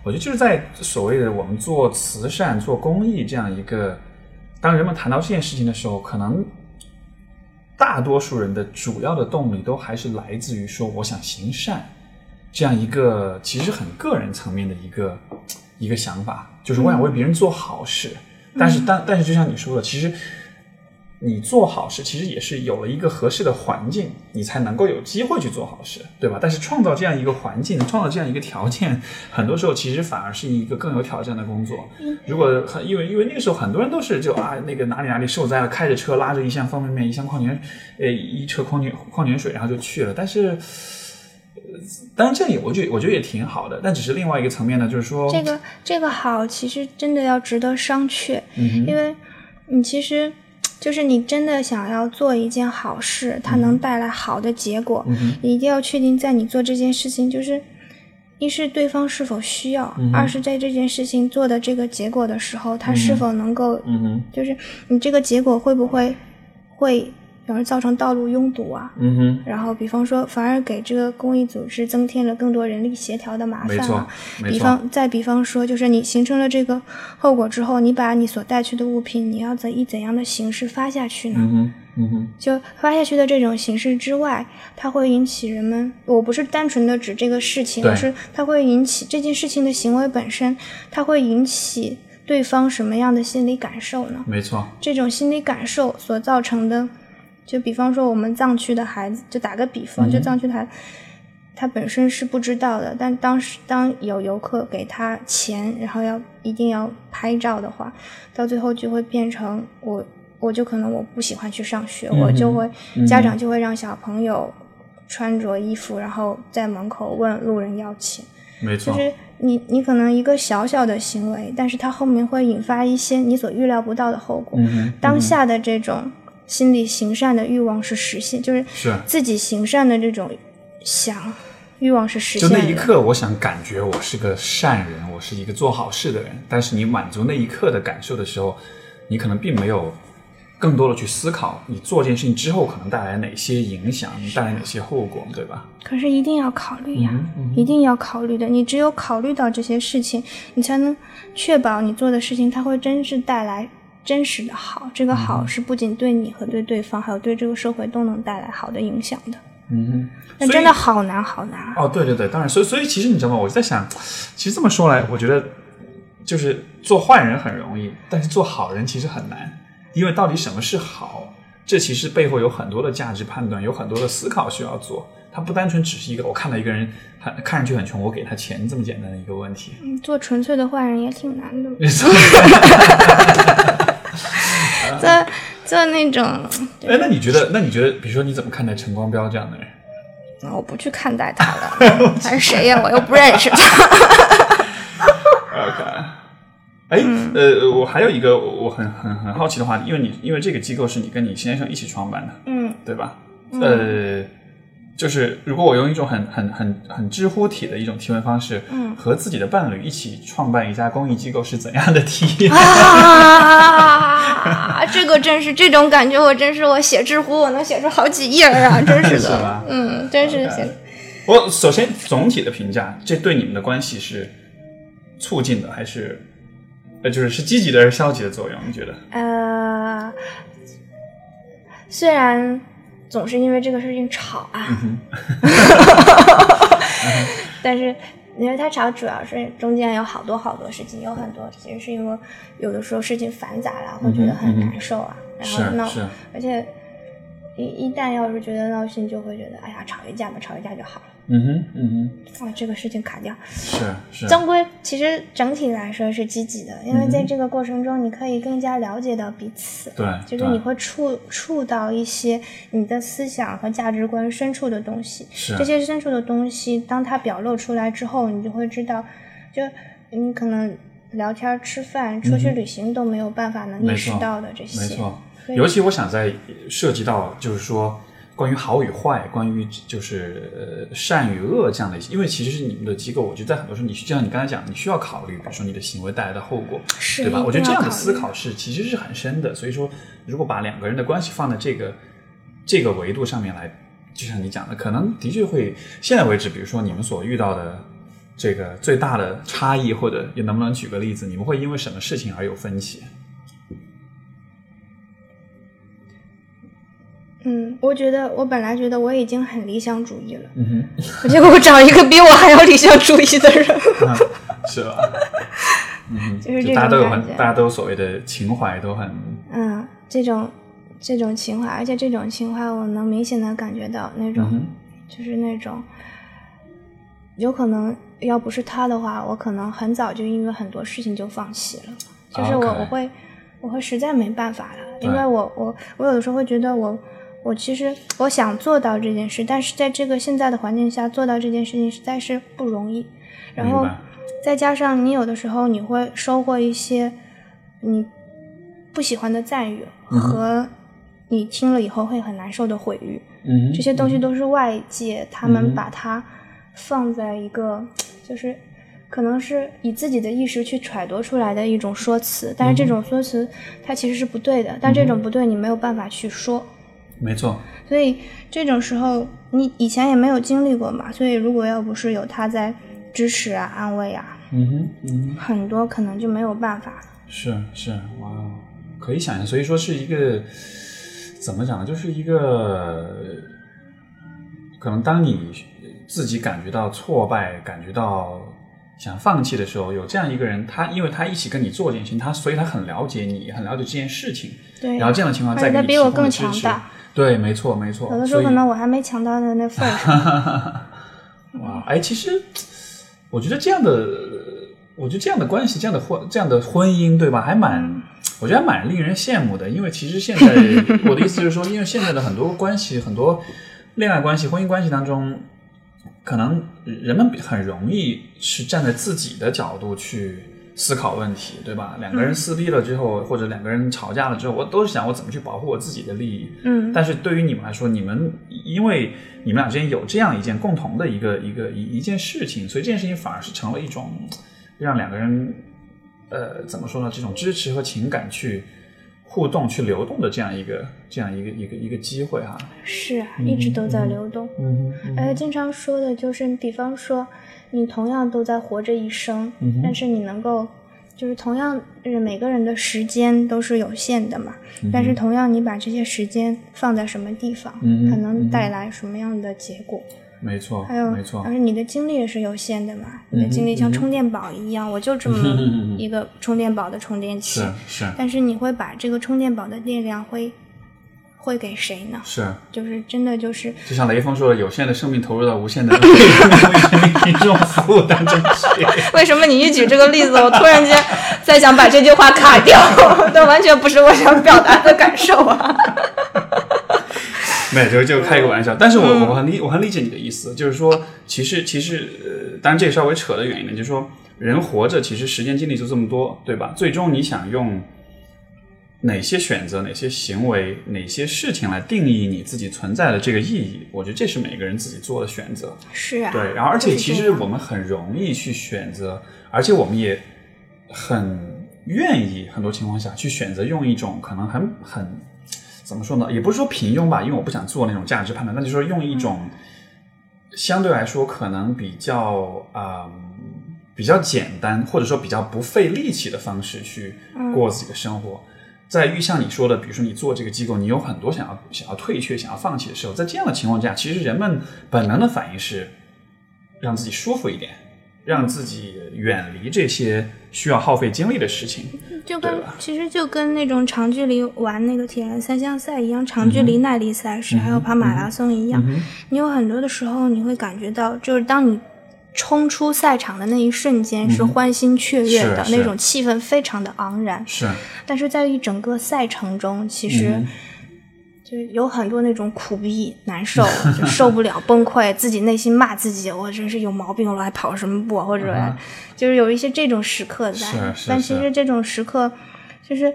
我觉得就是在所谓的我们做慈善、做公益这样一个，当人们谈到这件事情的时候，可能大多数人的主要的动力都还是来自于说我想行善，这样一个其实很个人层面的一个一个想法，就是我想为别人做好事。但是但但是就像你说的，其实你做好事其实也是有了一个合适的环境，你才能够有机会去做好事，对吧？但是创造这样一个环境，创造这样一个条件，很多时候其实反而是一个更有挑战的工作。如果很因为因为那个时候很多人都是就啊那个哪里哪里受灾了，开着车拉着一箱方便面、一箱矿泉呃一车矿泉矿泉水，然后就去了。但是，当然这样也我觉得我觉得也挺好的，但只是另外一个层面呢，就是说这个这个好，其实真的要值得商榷，嗯因为你其实。就是你真的想要做一件好事，它能带来好的结果，你一定要确定在你做这件事情，就是一是对方是否需要，二是在这件事情做的这个结果的时候，它是否能够，就是你这个结果会不会会。反而造成道路拥堵啊，嗯哼，然后比方说，反而给这个公益组织增添了更多人力协调的麻烦啊。比方再比方说，就是你形成了这个后果之后，你把你所带去的物品，你要怎以怎样的形式发下去呢？嗯哼，嗯哼，就发下去的这种形式之外，它会引起人们，我不是单纯的指这个事情，而是它会引起这件事情的行为本身，它会引起对方什么样的心理感受呢？没错，这种心理感受所造成的。就比方说，我们藏区的孩子，就打个比方，就藏区的孩子，他本身是不知道的，但当时当有游客给他钱，然后要一定要拍照的话，到最后就会变成我，我就可能我不喜欢去上学，我就会家长就会让小朋友穿着衣服，然后在门口问路人要钱。没错，就是你你可能一个小小的行为，但是它后面会引发一些你所预料不到的后果。当下的这种。心里行善的欲望是实现，就是自己行善的这种想欲望是实现。就那一刻，我想感觉我是个善人，我是一个做好事的人。但是你满足那一刻的感受的时候，你可能并没有更多的去思考你做这件事情之后可能带来哪些影响，带来哪些后果，对吧？可是一定要考虑呀，一定要考虑的。你只有考虑到这些事情，你才能确保你做的事情它会真是带来。真实的好，这个好是不仅对你和对对方，还有对这个社会都能带来好的影响的。嗯哼，那真的好难，好难。哦，对对对，当然，所以所以其实你知道吗？我在想，其实这么说来，我觉得就是做坏人很容易，但是做好人其实很难，因为到底什么是好，这其实背后有很多的价值判断，有很多的思考需要做。它不单纯只是一个我看到一个人很看上去很穷，我给他钱这么简单的一个问题。嗯，做纯粹的坏人也挺难的。做做那种，哎，那你觉得？那你觉得？比如说，你怎么看待陈光标这样的人？那我不去看待他了，他是谁呀？我又不认识他。OK，哎，呃，我还有一个我很很很好奇的话题，因为你因为这个机构是你跟你先生一起创办的，嗯，对吧？呃。就是如果我用一种很很很很知乎体的一种提问方式，嗯，和自己的伴侣一起创办一家公益机构是怎样的体验？啊，这个真是这种感觉，我真是我写知乎我能写出好几页啊，真是的，嗯，真是写。我首先总体的评价，这对你们的关系是促进的，还是呃，就是是积极的还是消极的作用？你觉得？呃，虽然。总是因为这个事情吵啊，但是因为他吵，主要是中间有好多好多事情，有很多其实是因为有的时候事情繁杂了，会觉得很难受啊，然后闹，而且一一旦要是觉得闹心，就会觉得哎呀，吵一架吧，吵一架就好了。嗯哼，嗯哼，哇，这个事情卡掉，是是。总归其实整体来说是积极的，因为在这个过程中，你可以更加了解到彼此，对，就是你会触触到一些你的思想和价值观深处的东西，是这些深处的东西，当它表露出来之后，你就会知道，就你可能聊天、吃饭、出去旅行都没有办法能意识到的这些，没错。尤其我想在涉及到就是说。关于好与坏，关于就是呃善与恶这样的一些，因为其实是你们的机构，我觉得在很多时候，你就像你刚才讲，你需要考虑，比如说你的行为带来的后果，对吧？我觉得这样的思考是其实是很深的。所以说，如果把两个人的关系放在这个这个维度上面来，就像你讲的，可能的确会现在为止，比如说你们所遇到的这个最大的差异，或者也能不能举个例子，你们会因为什么事情而有分歧？嗯，我觉得我本来觉得我已经很理想主义了，嗯哼，结果我找一个比我还要理想主义的人，是吧？嗯，就是大家都有很，大家都所谓的情怀都很，嗯，这种这种情怀，而且这种情怀我能明显的感觉到那种，就是那种，有可能要不是他的话，我可能很早就因为很多事情就放弃了，就是我我会我会实在没办法了，因为我我我有的时候会觉得我我其实我想做到这件事，但是在这个现在的环境下做到这件事情实在是不容易，然后再加上你有的时候你会收获一些你不喜欢的赞誉和。你听了以后会很难受的毁誉，嗯，这些东西都是外界他们把它放在一个，就是可能是以自己的意识去揣度出来的一种说辞，但是这种说辞它其实是不对的，但这种不对你没有办法去说，没错。所以这种时候你以前也没有经历过嘛，所以如果要不是有他在支持啊、安慰啊，嗯哼，嗯，很多可能就没有办法。是是，哇，可以想象，所以说是一个。怎么讲呢？就是一个，可能当你自己感觉到挫败、感觉到想放弃的时候，有这样一个人，他因为他一起跟你做这件事情，他所以他很了解你，很了解这件事情。对。然后这样的情况再给你比我更强大。对，没错，没错。有的时候可能我还没强到的那份儿。哇，哎，其实我觉得这样的，我觉得这样的关系，这样的婚，这样的婚姻，对吧？还蛮。我觉得还蛮令人羡慕的，因为其实现在 我的意思就是说，因为现在的很多关系、很多恋爱关系、婚姻关系当中，可能人们很容易是站在自己的角度去思考问题，对吧？两个人撕逼了之后，或者两个人吵架了之后，我都是想我怎么去保护我自己的利益。嗯。但是对于你们来说，你们因为你们俩之间有这样一件共同的一个一个一一件事情，所以这件事情反而是成了一种让两个人。呃，怎么说呢？这种支持和情感去互动、去流动的这样一个、这样一个、一个、一个机会哈。是啊，一直都在流动。嗯嗯。呃，经常说的就是，比方说，你同样都在活着一生，但是你能够，就是同样，就是每个人的时间都是有限的嘛。但是同样，你把这些时间放在什么地方，可能带来什么样的结果？没错，还有，没错，而且你的精力也是有限的嘛，你的精力像充电宝一样，我就这么一个充电宝的充电器，是是。但是你会把这个充电宝的电量会会给谁呢？是，就是真的就是，就像雷锋说的，有限的生命投入到无限的为众服务当中去。为什么你一举这个例子，我突然间在想把这句话卡掉？这完全不是我想表达的感受啊。没有，就就开一个玩笑，但是我我很理我很理解你的意思，就是说，其实其实呃，当然这个稍微扯得远一点，就是说，人活着其实时间精力就这么多，对吧？最终你想用哪些选择、哪些行为、哪些事情来定义你自己存在的这个意义？我觉得这是每个人自己做的选择。是啊。对，然后而且其实我们很容易去选择，而且我们也很愿意很多情况下去选择用一种可能很很。怎么说呢？也不是说平庸吧，因为我不想做那种价值判断。那就是说，用一种相对来说可能比较啊比较简单，或者说比较不费力气的方式去过自己的生活。在遇像你说的，比如说你做这个机构，你有很多想要想要退却、想要放弃的时候，在这样的情况下，其实人们本能的反应是让自己舒服一点。让自己远离这些需要耗费精力的事情，就跟其实就跟那种长距离玩那个铁人三项赛一样，长距离耐力赛事，还有跑马拉松一样。你有很多的时候，你会感觉到，就是当你冲出赛场的那一瞬间，是欢欣雀跃的那种气氛，非常的昂然。是，但是在一整个赛程中，其实。就有很多那种苦逼、难受，就受不了、崩溃，自己内心骂自己，我真是有毛病了，还跑什么步？或者就是有一些这种时刻在。但其实这种时刻，就是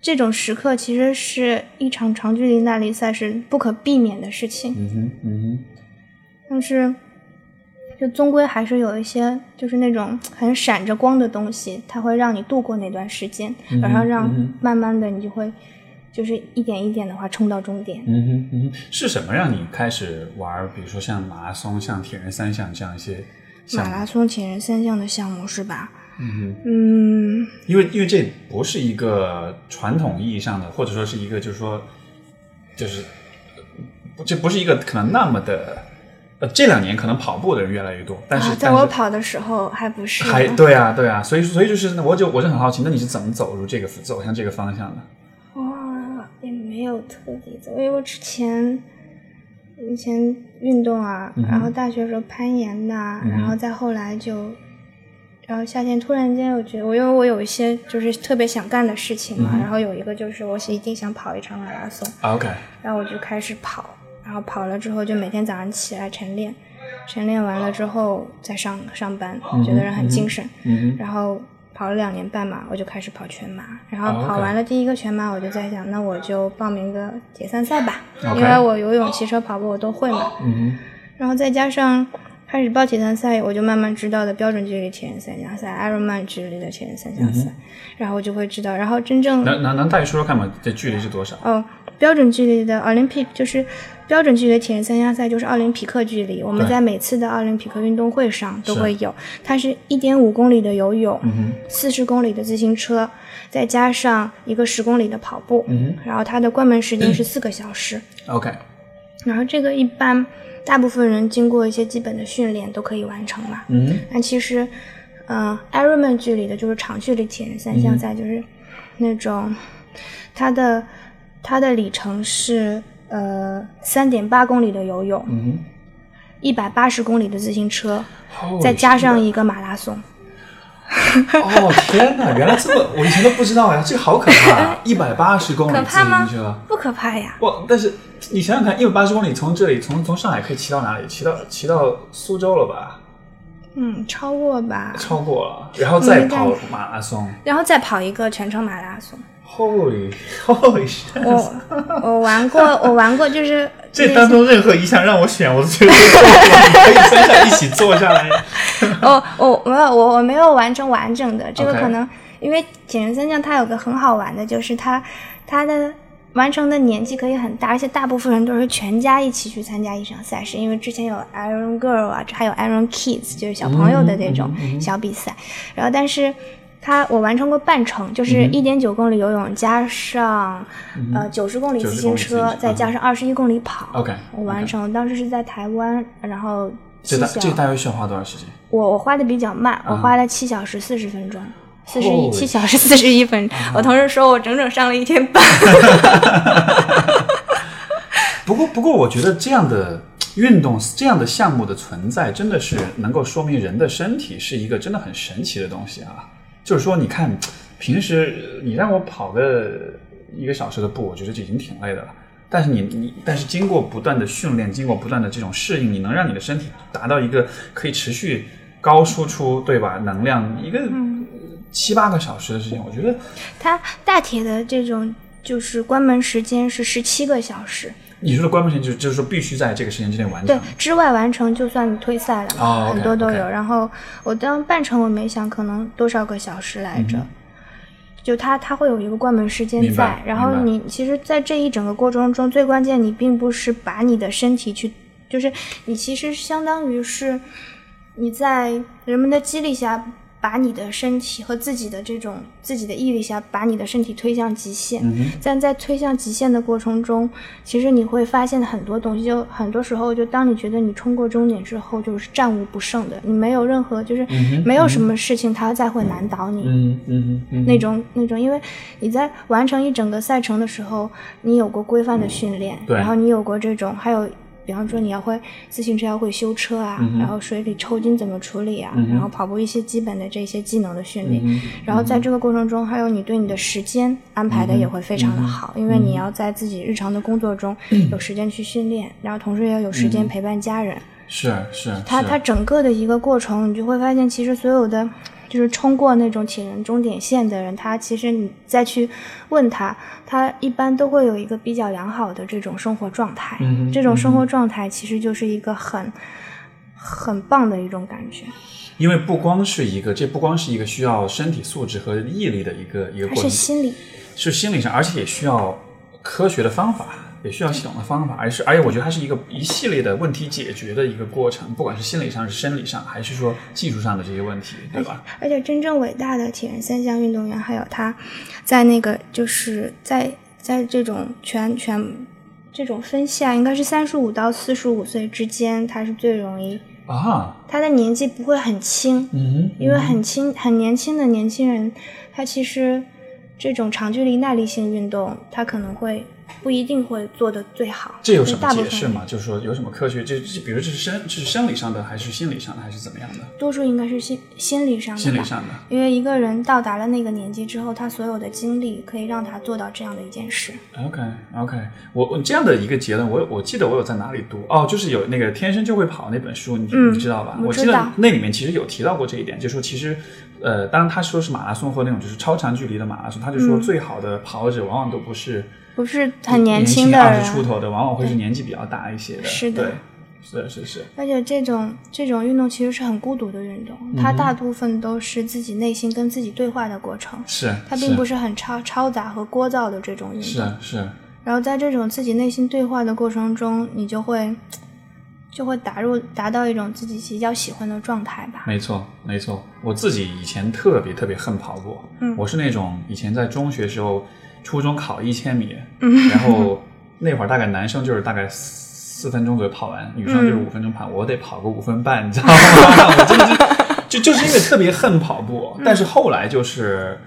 这种时刻，其实是一场长距离耐力赛是不可避免的事情。嗯哼，嗯哼。但是，就终归还是有一些，就是那种很闪着光的东西，它会让你度过那段时间，然后让慢慢的你就会。就是一点一点的话冲到终点。嗯哼嗯哼，是什么让你开始玩？比如说像马拉松、像铁人三项这样一些马拉松、铁人三项的项目是吧？嗯哼嗯，因为因为这不是一个传统意义上的，或者说是一个就是说就是这不是一个可能那么的呃，这两年可能跑步的人越来越多，但是在我跑的时候还不是。还对啊对啊，所以所以就是我就我就很好奇，那你是怎么走入这个走向这个方向的？没有特别的，因为我之前以前运动啊，然后大学时候攀岩呐、然后再后来就，然后夏天突然间我觉得我因为我有一些就是特别想干的事情嘛，然后有一个就是我是一定想跑一场马拉松，OK，然后我就开始跑，然后跑了之后就每天早上起来晨练，晨练完了之后再上上班，觉得人很精神。嗯然后跑了两年半嘛，我就开始跑全马。然哦后跑完了第一个全马，我就在想，那我就报名个铁三赛吧因为我游泳、骑车、跑步我都会嘛。嗯然后再加上开始报铁三赛，我就慢慢知道的标准距离铁人三项赛、Ironman 距离的铁人三项赛，然后我就会知道，然后真正哼，能能能大概说说看吗？这距离是多少？哦，标准距离的 Olympic 就是标准距离铁人三项赛，就是奥林匹克距离。我们在每次的奥林匹克运动会上都会有，它是一点五公里的游泳，嗯四十公里的自行车，再加上一个十公里的跑步，嗯然后它的关门时间是四个小时。哼，OK，然后这个一般大部分人经过一些基本的训练都可以完成嘛。嗯哼但其实，呃，Ironman 距离的就是长距离铁人三项赛，就是那种它的它的里程是呃三点八公里的游泳，嗯一百八十公里的自行车，哼，再加上一个马拉松。哦天哪，原来这么，我以前都不知道呀，这个好可怕啊！一百八十公里自行车，不可怕呀，哇！但是你想想看，一百八十公里从这里从从上海可以骑到哪里？骑到骑到苏州了吧？嗯，超过吧，超过了，然后再嗯跑马拉松。然后再跑一个全程马拉松。Holy Holy shit！我我玩过，我玩过，就是这当中任何一项让我选，我都觉得可以三项一起做下来。哦，我没有，我我没有完成完整的，这个可能因为铁人三项它有个很好玩的，就是它它的完成的年纪可以很大，而且大部分人都是全家一起去参加一场赛事，因为之前有 Iron Girl 啊，还有 Iron Kids，就是小朋友的这种小比赛，然后但是。它我完成过半程，就是一点九公里游泳，加上、呃九十公里自90公行车里自行车，再加上二十一公里跑。OK，我完成，当时是在台湾，然后这大这大约需要花多少时间？我我花的比较慢，我花了七小时四十分钟，四十一七小时四十一分。我同事说我整整上了一天班。不过，不过，我觉得这样的运动、这样的项目的存在，真的是能够说明人的身体是一个真的很神奇的东西啊。就是说，你看，平时你让我跑个一个小时的步，我觉得就已经挺累的了。但是你你，但是经过不断的训练，经过不断的这种适应，你能让你的身体达到一个可以持续高输出，对吧？能量一个七八个小时的时间，我觉得它大铁的这种就是关门时间是十七个小时，你说的关门时间，就就是说必须在这个时间之内完成对。，之外完成就算你退赛了嘛，很多都有。然后我当半程我没想可能多少个小时来着。就它，它会有一个关门时间在，然后你其实，在这一整个过程中，最关键你并不是把你的身体去，就是你其实相当于是你在人们的激励下，把你的身体和自己的这种自己的毅力下，把你的身体推向极限。嗯但在推向极限的过程中，其实你会发现很多东西，就很多时候，就当你觉得你冲过终点之后，就是战无不胜的，你没有任何，就是没有什么事情它再会难倒你。嗯嗯嗯那种那种，因为你在完成一整个赛程的时候，你有过规范的训练，对然后你有过这种，还有比方说你要会自行车要会修车啊，然后水里抽筋怎么处理啊，然后跑步一些基本的这些技能的训练，然后在这个过程中，还有你对你的时间安排的也会非常的好，因为你要在自己日常的工作中 有时间去训练，然后同时也要有时间陪伴家人。是是，是。它它整个的一个过程，你就会发现，其实所有的就是冲过那种铁人终点线的人，他其实你再去问他，他一般都会有一个比较良好的这种生活状态。嗯这种生活状态其实就是一个很很棒的一种感觉，因为不光是一个，这不光是一个需要身体素质和毅力的一个一个过程，是心理。是心理上，而且也需要科学的方法，也需要系统的方法，而是而且我觉得它是一个一系列的问题解决的一个过程，不管是心理上、是生理上，还是说技术上的这些问题，对吧？而且真正伟大的铁人三项运动员，还有他在那个就是在在这种全全这种分析啊，应该是三十五到四十五岁之间，他是最容易，啊，他的年纪不会很轻，嗯因为很轻很年轻的年轻人，他其实这种长距离耐力性运动，他可能会不一定会做的最好。这有什么解释吗？就是说有什么科学？就就比如这是生这是生理上的，还是心理上的，还是怎么样的？多数应该是心心理上的。心理上的。因为一个人到达了那个年纪之后，他所有的经历可以让他做到这样的一件事。OK OK，我我这样的一个结论，我我记得我有在哪里读哦，就是有那个天生就会跑那本书，你、嗯你知道吧？我记得那里面其实有提到过这一点，就说其实呃，当然他说是马拉松或那种就是超长距离的马拉松，他就说嗯最好的跑者往往都不是不是很年轻轻的人，二十出头的，往往会是年纪比较大一些的。是的对，是是是，而且这种这种运动其实是很孤独的运动，嗯它大部分都是自己内心跟自己对话的过程，是它并不是是很超嘈杂和聒噪的这种运是动。是，然后在这种自己内心对话的过程中，你就会就会打入达到一种自己比较喜欢的状态吧。没错，没错。我自己以前特别特别恨跑步，嗯我是那种以前在中学时候，初中考一千米，嗯然后那会儿大概男生就是大概四分钟左右跑完，女生就是嗯五分钟跑，我得跑个五分半，你知道吗？我真的是就就是因为特别恨跑步，嗯但是后来就是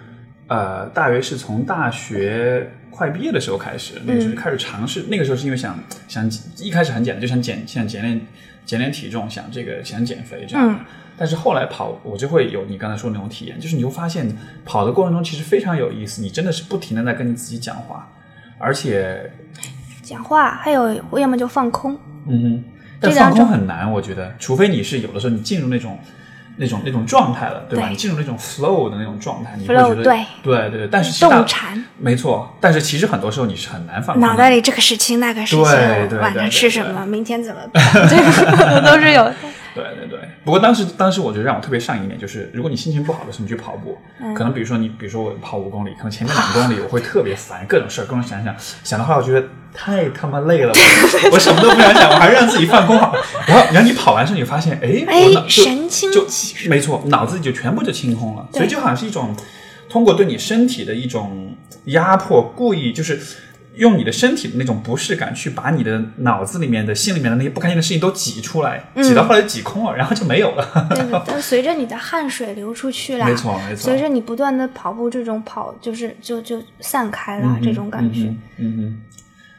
呃，大约是从大学。快毕业的时候开始，那个时候开始尝试。那个时候是因为想想一开始很简单，就想减想减练减点体重，想这个想减肥这样。嗯但是后来跑，我就会有你刚才说的那种体验，就是你会发现跑的过程中其实非常有意思，你真的是不停的在跟你自己讲话，而且，讲话，还有要么就放空，嗯哼，但放空很难，我觉得，除非你是有的时候你进入那种。那种那种状态了，对吧？对你进入那种 flow 的那种状态，你会 Flow，觉得对对对对。但是其禅，没错，但是其实很多时候你是很难放。脑袋里这个事情那个事情，对对晚上对对对吃什么，明天怎么办，这个都是有 的。对对对，不过当时当时我觉得让我特别上瘾一点，就是如果你心情不好的时候，你去跑步，嗯可能比如说你，比如说我跑五公里，可能前面两公里我会特别烦，各种事儿，各种想想，想的话我觉得太他妈累了，我我什么都不想想，我还是让自己放空好。然后然后你跑完之后，你发现，哎，哎神清就气爽没错，脑子里就全部就清空了，所以就好像是一种通过对你身体的一种压迫，故意就是。用你的身体的那种不适感，去把你的脑子里面的、心里面的那些不开心的事情都挤出来，嗯挤到后来挤空了，然后就没有了。对的，但随着你的汗水流出去了，没错没错随着你不断的跑步，这种跑就是就就散开了、这种感觉。嗯哼嗯哼。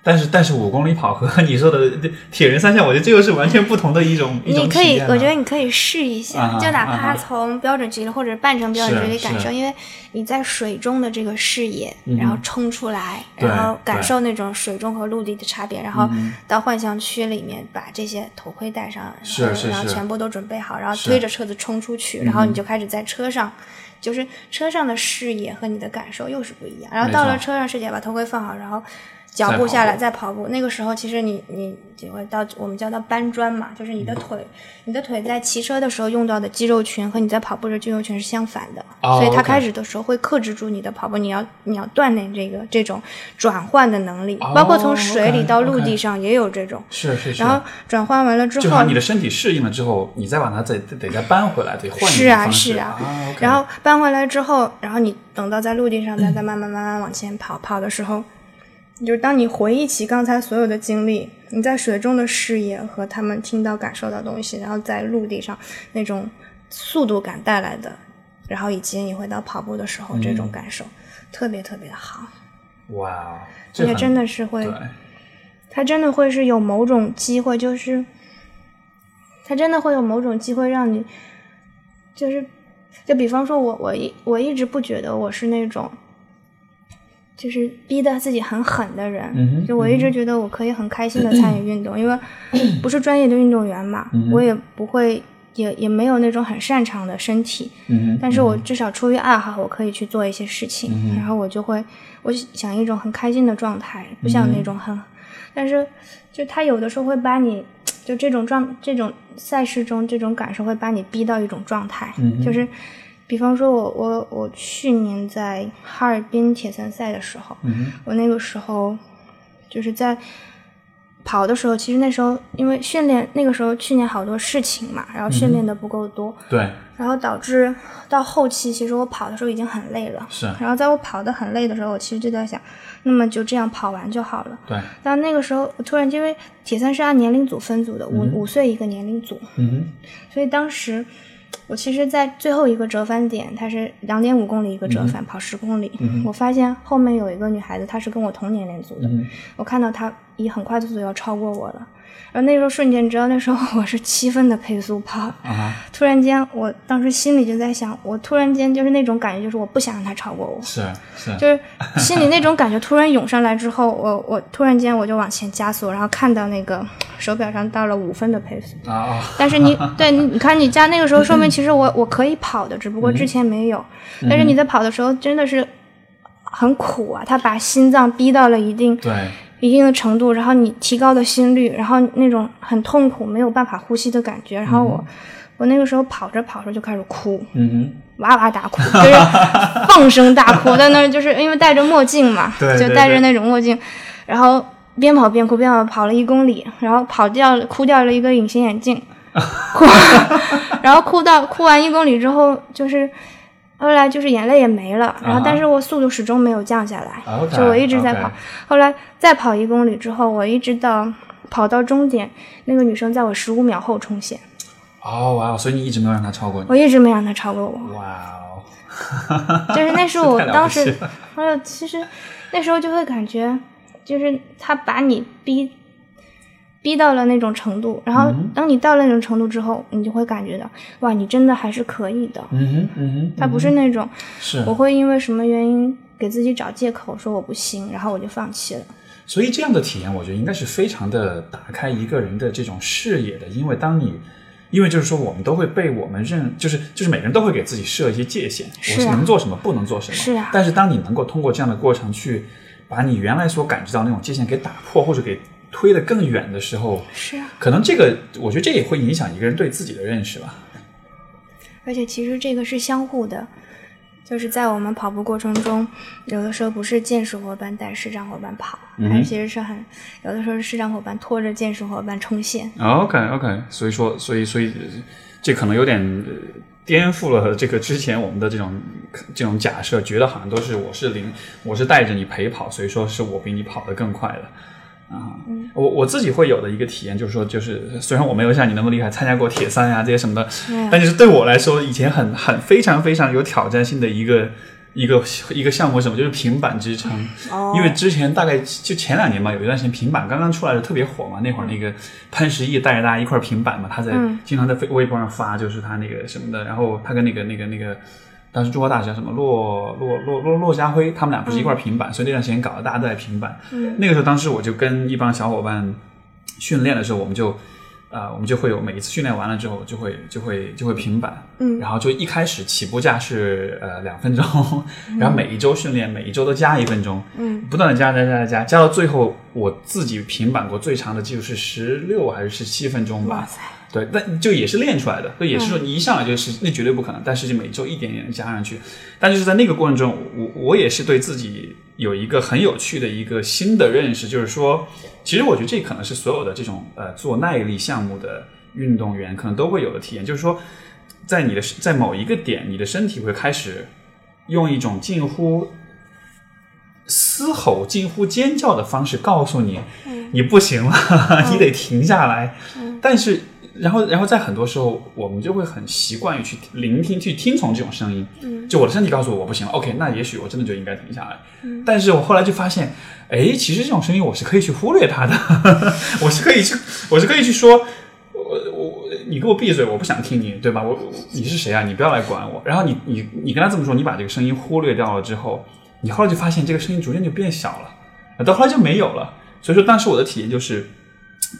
但是但是五公里跑和 你说的铁人三项，我觉得这又是完全不同的一种一种你可以我觉得你可以试一下，啊就哪怕从标准距离或者半程标准距离感受，因为你在水中的这个视野，嗯然后冲出来，然后感受那种水中和陆地的差别，然后嗯到幻象区里面把这些头盔戴上，然后是是是。然后全部都准备好，然后推着车子冲出去，然后你就开始在车上。就是车上的视野和你的感受又是不一样，然后到了车上视野，把头盔放好，然后脚步下来再跑步。那个时候其实你你就会到我们叫它搬砖嘛，就是你的腿，你的腿在骑车的时候用到的肌肉群和你在跑步的肌肉群是相反的，哦所以它开始的时候会克制住你的跑步，你要你要锻炼这个这种转换的能力，哦包括从水里到陆地上也有这种。是是是。然后转换完了之后你的身体适应了之后，你再把它再得再搬回来，得换一是啊是啊然后搬回来之后，然后你等到在陆地上再再慢慢慢慢往前跑跑的时候，就是当你回忆起刚才所有的经历，你在水中的视野和他们听到感受到东西，然后在陆地上那种速度感带来的，然后以及你回到跑步的时候这种感受，特别特别的好，哇，这真的是会对，它真的会是有某种机会，就是它真的会有某种机会让你，就是就比方说我我一我一直不觉得我是那种，就是逼得自己很狠的人，嗯就我一直觉得我可以很开心的参与运动，因为不是专业的运动员嘛，嗯我也不会。也也没有那种很擅长的身体，嗯，但是我至少出于爱好，我可以去做一些事情，嗯然后我就会，我想一种很开心的状态，不想那种很，但是就他有的时候会把你，就这种状这种赛事中这种感受会把你逼到一种状态，嗯就是，比方说我我我去年在哈尔滨铁三赛的时候，嗯我那个时候就是在跑的时候，其实那时候因为训练，那个时候去年好多事情嘛，然后训练的不够多，对，然后导致到后期，其实我跑的时候已经很累了。是然后在我跑得很累的时候，我其实就在想，那么就这样跑完就好了。对，但那个时候，我突然因为铁三是按年龄组分组的，五、五岁一个年龄组，嗯哼，所以当时我其实，在最后一个折返点，它是两点五公里一个折返，跑十公里。我发现后面有一个女孩子，她是跟我同年龄组的，我看到她以很快的速度要超过我了。然后那时候瞬间，你知道那时候我是七分的配速跑，突然间，我当时心里就在想，我突然间就是那种感觉，就是我不想让他超过我，是是，就是心里那种感觉突然涌上来之后，我我突然间我就往前加速，然后看到那个手表上到了五分的配速啊，但是你 对，你你看你加那个时候，说明其实我我可以跑的，只不过之前没有，但是你在跑的时候真的是很苦啊，他把心脏逼到了一定对。一定的程度，然后你提高的心率，然后那种很痛苦、没有办法呼吸的感觉，然后我，我那个时候跑着跑着就开始哭，嗯哇哇大哭，就是放声大哭，在那儿就是因为戴着墨镜嘛，就戴着那种墨镜，然后边跑边哭，边跑跑了一公里，然后跑掉哭掉了一个隐形眼镜，哭，然后哭到哭完一公里之后就是。后来就是眼泪也没了，然后但是我速度始终没有降下来，就我一直在跑。后来再跑一公里之后，我一直到跑到终点，那个女生在我十五秒后冲线。哦哇！所以你一直没有让她超过你？我一直没让她超过我。哇哦！就是那时候 我当时，呃，其实那时候就会感觉，就是她把你逼。逼到了那种程度，然后当你到了那种程度之后，你就会感觉到，哇，你真的还是可以的。嗯哼，嗯哼，他不是那种，是我会因为什么原因给自己找借口说我不行，然后我就放弃了。所以这样的体验，我觉得应该是非常的打开一个人的这种视野的，因为当你，因为就是说我们都会被我们认，就是就是每个人都会给自己设一些界限，我是能做什么，不能做什么。是啊。但是当你能够通过这样的过程去把你原来所感知到那种界限给打破，或者给。推得更远的时候，是啊，可能这个，我觉得这也会影响一个人对自己的认识吧。而且其实这个是相互的，就是在我们跑步过程中，有的时候不是剑士伙伴带视障伙伴跑，还其实是很有的时候是视障伙伴拖着剑士伙伴冲线。OK OK，所以说，所以所以这可能有点颠覆了这个之前我们的这种这种假设，觉得好像都是我是领，我是带着你陪跑，所以说是我比你跑得更快的。啊，我我自己会有的一个体验就是说，就是虽然我没有像你那么厉害，参加过铁三呀这些什么的，但就是对我来说，以前很很非常非常有挑战性的一个一个一个项目，什么就是平板支撑。因为之前大概就前两年嘛，有一段时间平板刚刚出来的特别火嘛，那会儿那个潘石屹带着大家一块平板嘛，他在经常在微博上发，就是他那个什么的，然后他跟那个那个那个。当时中国大使叫什么？骆骆骆骆骆家辉，他们俩不是一块平板，所以那段时间搞得大家都在平板。那个时候，当时我就跟一帮小伙伴训练的时候，我们就啊，我们就会有每一次训练完了之后，就会就会就会平板。嗯，然后就一开始起步价是呃两分钟，然后每一周训练，每一周都加一分钟。嗯，不断的加加加加，加到最后，我自己平板过最长的记录是十六还是十七分钟吧？哇塞！对，但就也是练出来的，就也是说你一上来就是那绝对不可能，但是就每周一点点加上去，但就是在那个过程中，我我也是对自己有一个很有趣的一个新的认识，就是说，其实我觉得这可能是所有的这种呃做耐力项目的运动员可能都会有的体验，就是说，在你的在某一个点，你的身体会开始用一种近乎嘶吼、近乎尖叫的方式告诉你，你不行了，你得停下来，但是。然后，然后在很多时候，我们就会很习惯于去聆听、去听从这种声音。嗯，就我的身体告诉我我不行了，OK，那也许我真的就应该停下来。嗯，但是我后来就发现，哎，其实这种声音我是可以去忽略它的，我是可以去，我是可以去说，我我你给我闭嘴，我不想听你，对吧？我你是谁啊？你不要来管我。然后你你你跟他这么说，你把这个声音忽略掉了之后，你后来就发现这个声音逐渐就变小了，到后来就没有了。所以说，当时我的体验就是。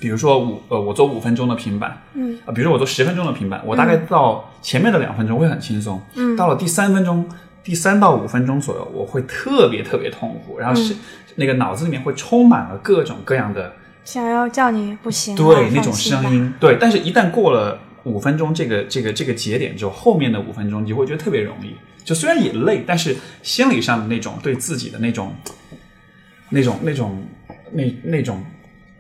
比如说五呃，我做五分钟的平板，嗯。啊，比如说我做十分钟的平板，我大概到前面的两分钟会很轻松，嗯，到了第三分钟，第三到五分钟左右，我会特别特别痛苦，然后是那个脑子里面会充满了各种各样的想要叫你不行，对那种声音，对，但是一旦过了五分钟这个这个这个节点之后，后面的五分钟你会觉得特别容易，就虽然也累，但是心理上的那种对自己的那种那种那种那那种。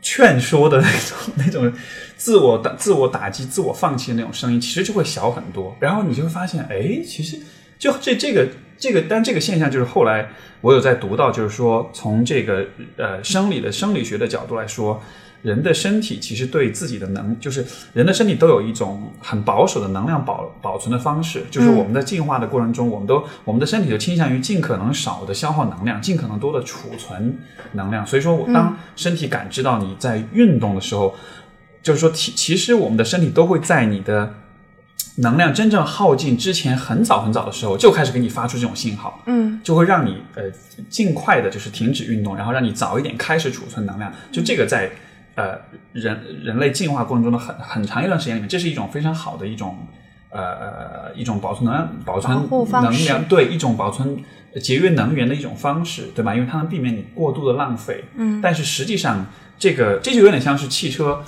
劝说的那种、那种自我打、自我打击、自我放弃的那种声音，其实就会小很多。然后你就会发现，哎，其实就这这个这个，但这个现象就是后来我有在读到，就是说从这个呃生理的生理学的角度来说，人的身体其实对自己的能，就是人的身体都有一种很保守的能量保保存的方式，就是我们在进化的过程中，我们都我们的身体就倾向于尽可能少的消耗能量，尽可能多的储存能量。所以说，我当身体感知到你在运动的时候，就是说，其其实我们的身体都会在你的。能量真正耗尽之前，很早很早的时候就开始给你发出这种信号，嗯，就会让你呃尽快的，就是停止运动，然后让你早一点开始储存能量。就这个在呃人人类进化过程中的很很长一段时间里面，这是一种非常好的一种呃呃一种保存能量、保存能量，对一种保存节约能源的一种方式，对吧？因为它能避免你过度的浪费。嗯，但是实际上这个这就有点像是汽车。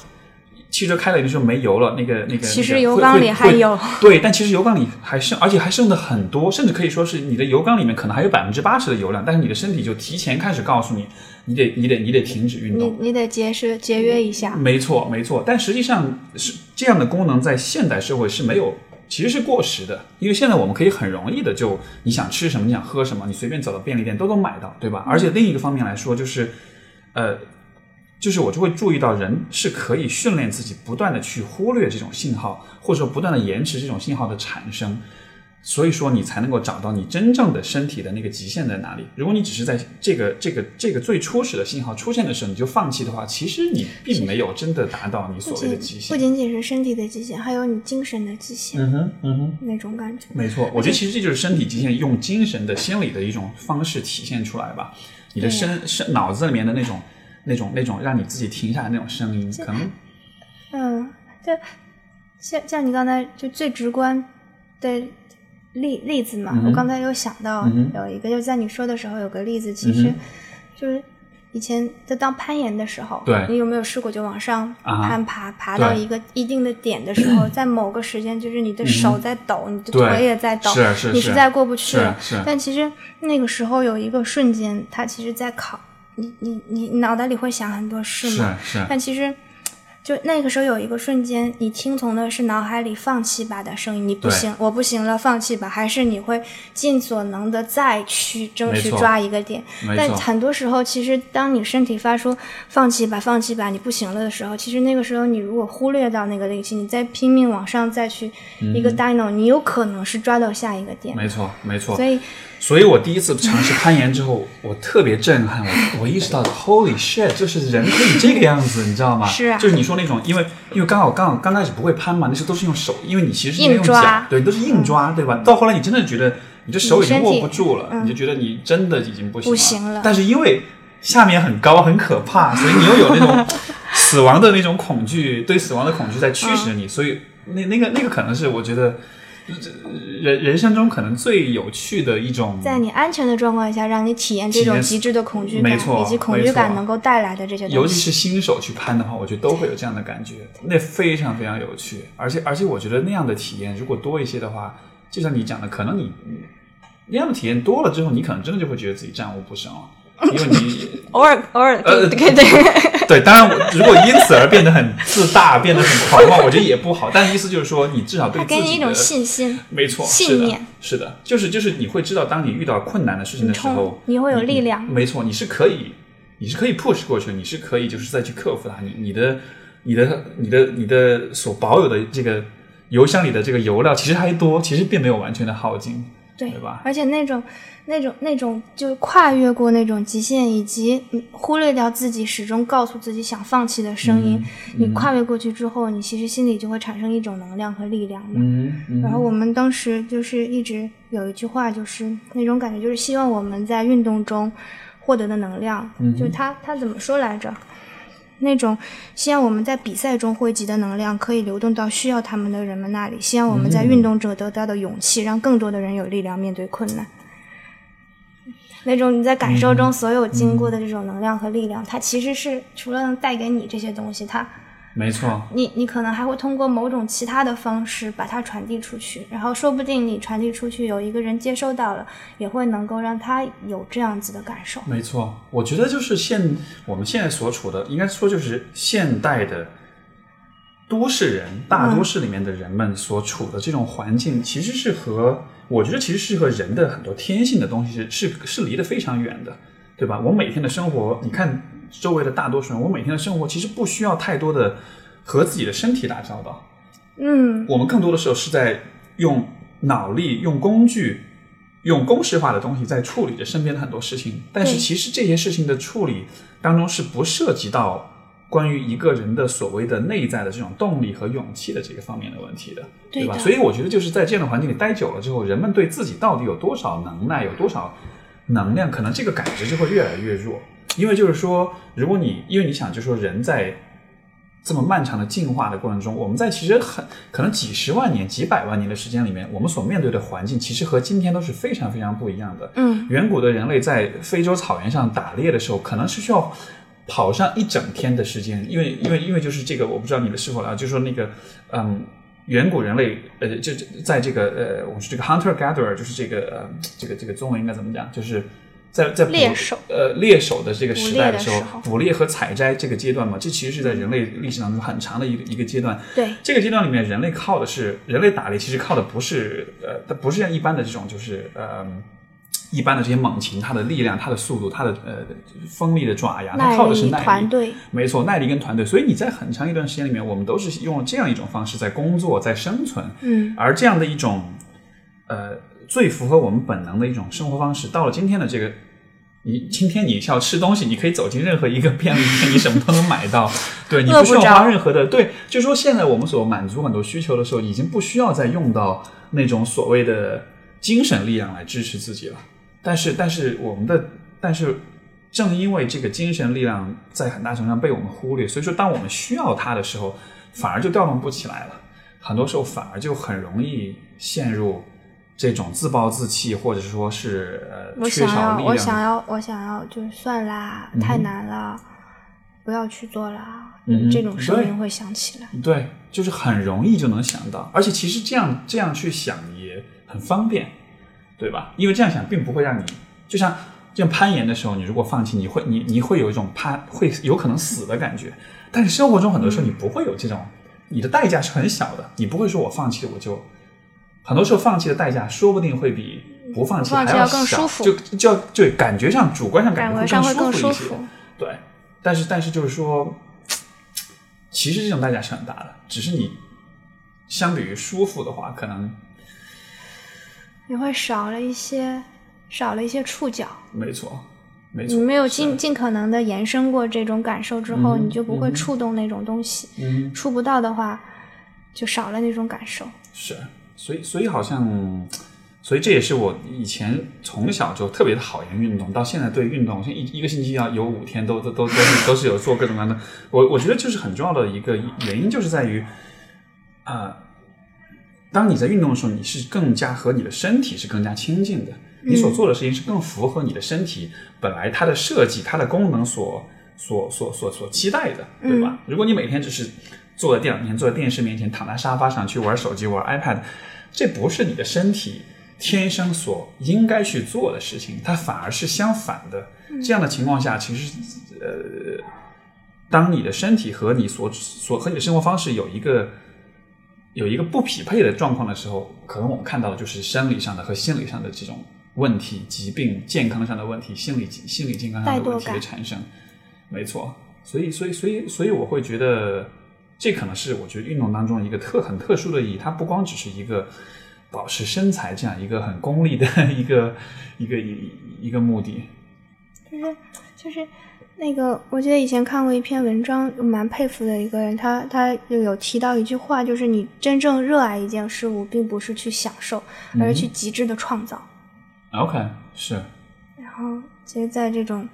汽车开了，有的时候没油了，那个那个，其实油缸里还有。对，但其实油缸里还剩，而且还剩的很多，甚至可以说是你的油缸里面可能还有百分之八十的油量，但是你的身体就提前开始告诉你，你得你得你得停止运动，你你得节食节约一下。没错没错，但实际上是这样的功能在现代社会是没有，其实是过时的，因为现在我们可以很容易的就你想吃什么你想喝什么，你随便走到便利店都能买到，对吧？而且另一个方面来说，就是呃。就是我就会注意到，人是可以训练自己不断的去忽略这种信号，或者说不断的延迟这种信号的产生，所以说你才能够找到你真正的身体的那个极限在哪里。如果你只是在这个这个这个最初始的信号出现的时候你就放弃的话，其实你并没有真的达到你所谓的极限。不仅仅是身体的极限，还有你精神的极限。嗯哼，嗯哼，那种感觉。没错，我觉得其实这就是身体极限用精神的心理的一种方式体现出来吧。你的身身脑子里面的那种。那种那种让你自己停下来那种声音，可能，嗯，对，像像你刚才就最直观的例例子嘛，我刚才有想到有一个，就在你说的时候有个例子，其实就是以前在当攀岩的时候，对，你有没有试过就往上攀爬，爬到一个一定的点的时候，在某个时间，就是你的手在抖，你的腿也在抖，你实在过不去了，但其实那个时候有一个瞬间，它其实在考。你你你脑袋里会想很多事嘛？但其实，就那个时候有一个瞬间，你听从的是脑海里放弃吧的声音。你不行，我不行了，放弃吧。还是你会尽所能的再去争取抓一个点。但很多时候，其实当你身体发出放弃吧，放弃吧，你不行了的时候，其实那个时候你如果忽略到那个力气，你再拼命往上再去一个 dino，你有可能是抓到下一个点。没错没错。所以。所以我第一次尝试攀岩之后，我特别震撼。我我意识到，Holy shit，就是人可以这个样子，你知道吗？是啊。就是你说那种，因为因为刚好刚好刚开始不会攀嘛，那时候都是用手，因为你其实是用脚，对，都是硬抓，对吧？到后来你真的觉得，你这手已经握不住了，你就觉得你真的已经不行了。但是因为下面很高很可怕，所以你又有那种死亡的那种恐惧，对死亡的恐惧在驱使你，所以那那个那个可能是我觉得。人人生中可能最有趣的一种，在你安全的状况下，让你体验这种极致的恐惧感，以及恐惧感能够带来的这些东西。尤其是新手去攀的话，我觉得都会有这样的感觉，那非常非常有趣。而且而且，我觉得那样的体验如果多一些的话，就像你讲的，可能你那样的体验多了之后，你可能真的就会觉得自己战无不胜了。因为你 偶尔偶尔呃对对 对，当然如果因此而变得很自大，变得很狂妄，我觉得也不好。但意思就是说，你至少对自己给你一种信心，没错，信念是的，就是就是你会知道，当你遇到困难的事情的时候，你会有力量。没错，你是可以，你是可以 push 过去，你是可以就是再去克服它。你你的你的你的你的所保有的这个油箱里的这个油料其实还多，其实并没有完全的耗尽。对吧？而且那种、那种、那种，就是跨越过那种极限，以及忽略掉自己始终告诉自己想放弃的声音。你跨越过去之后，你其实心里就会产生一种能量和力量。嗯。然后我们当时就是一直有一句话，就是那种感觉，就是希望我们在运动中获得的能量，就他他怎么说来着？那种希望我们在比赛中汇集的能量可以流动到需要他们的人们那里，希望我们在运动者得到的勇气，让更多的人有力量面对困难。那种你在感受中所有经过的这种能量和力量，它其实是除了能带给你这些东西，它。没错，你你可能还会通过某种其他的方式把它传递出去，然后说不定你传递出去有一个人接收到了，也会能够让他有这样子的感受。没错，我觉得就是现我们现在所处的，应该说就是现代的都市人，大都市里面的人们所处的这种环境，其实是和我觉得其实是和人的很多天性的东西是是是离得非常远的，对吧？我每天的生活，你看周围的大多数人，我每天的生活其实不需要太多的和自己的身体打交道，嗯，我们更多的时候是在用脑力、用工具、用公式化的东西在处理着身边的很多事情，但是其实这些事情的处理当中是不涉及到关于一个人的所谓的内在的这种动力和勇气的这个方面的问题的，吧？对吧所以我觉得就是在这样的环境里待久了之后，人们对自己到底有多少能耐、有多少能量，可能这个感知就会越来越弱。因为就是说，如果你因为你想，就是说人在这么漫长的进化的过程中，我们在其实很可能几十万年、几百万年的时间里面，我们所面对的环境其实和今天都是非常非常不一样的。嗯，远古的人类在非洲草原上打猎的时候，可能是需要跑上一整天的时间，因为因为因为就是这个，我不知道你们是否了解，就是说那个嗯。远古人类，呃，就就在这个呃，我们说这个 hunter gatherer，就是这个呃，这个这个中文应该怎么讲？就是在在捕猎手呃猎手的这个时代的时候捕猎的时候，捕猎和采摘这个阶段嘛，这其实是在人类历史当中很长的一个一个阶段。对，这个阶段里面，人类靠的是人类打猎，其实靠的不是呃，它不是像一般的这种就是呃。一般的这些猛禽，它的力量、它的速度、它的呃锋利的爪牙，它靠的是耐力。团队，没错，耐力跟团队。所以你在很长一段时间里面，我们都是用了这样一种方式在工作、在生存。嗯，而这样的一种呃最符合我们本能的一种生活方式，到了今天的这个，你今天你要吃东西，你可以走进任何一个便利店，你什么都能买到，对你不需要花任何的对，就说现在我们所满足很多需求的时候，已经不需要再用到那种所谓的精神力量来支持自己了。但是，但是我们的，但是正因为这个精神力量在很大程度上被我们忽略，所以说当我们需要它的时候，反而就调动不起来了。很多时候反而就很容易陷入这种自暴自弃，或者说是呃我缺少力量。我想要，我想要，就是算啦，嗯太难了，不要去做啦。嗯这种声音会响起来。对，就是很容易就能想到，而且其实这样这样去想也很方便，对吧？因为这样想并不会让你，就像就像攀岩的时候，你如果放弃，你会你你会有一种怕会有可能死的感觉，但是生活中很多时候你不会有这种，你的代价是很小的，你不会说我放弃我就，很多时候放弃的代价说不定会比不放弃还要更小，就就要对感觉上主观上感觉上会更舒服一些，对，但是但是就是说，其实这种代价是很大的，只是你相比于舒服的话，可能你会少了一些，少了一些触角。没错，没错，你没有尽尽可能的延伸过这种感受之后，嗯你就不会嗯触动那种东西。嗯触不到的话，就少了那种感受。是，所以所以好像。所以这也是我以前从小就特别讨厌运动，到现在对运动，像一一个星期要有五天都都都都是都是有做各种各样的。我我觉得就是很重要的一个原因，就是在于啊、当你在运动的时候，你是更加和你的身体是更加亲近的，你所做的事情是更符合你的身体本来它的设计、它的功能所所所所所期待的，对吧？如果你每天只是坐在电脑面前、坐在电视面前、躺在沙发上去玩手机、玩 iPad，这不是你的身体天生所应该去做的事情，它反而是相反的。这样的情况下，其实呃，当你的身体和你所所和你的生活方式有一个有一个不匹配的状况的时候，可能我们看到的就是生理上的和心理上的这种问题、疾病、健康上的问题、心理心理健康上的问题的产生。没错，所以所以所以所以我会觉得，这可能是我觉得运动当中一个特很特殊的意义。它不光只是一个保持身材这样一个很功利的一个一个一一个目的。就是就是那个，我记得以前看过一篇文章，蛮佩服的一个人，他他就有提到一句话，就是你真正热爱一件事物，并不是去享受，而是去极致的创造。OK，是然后，其实，在这种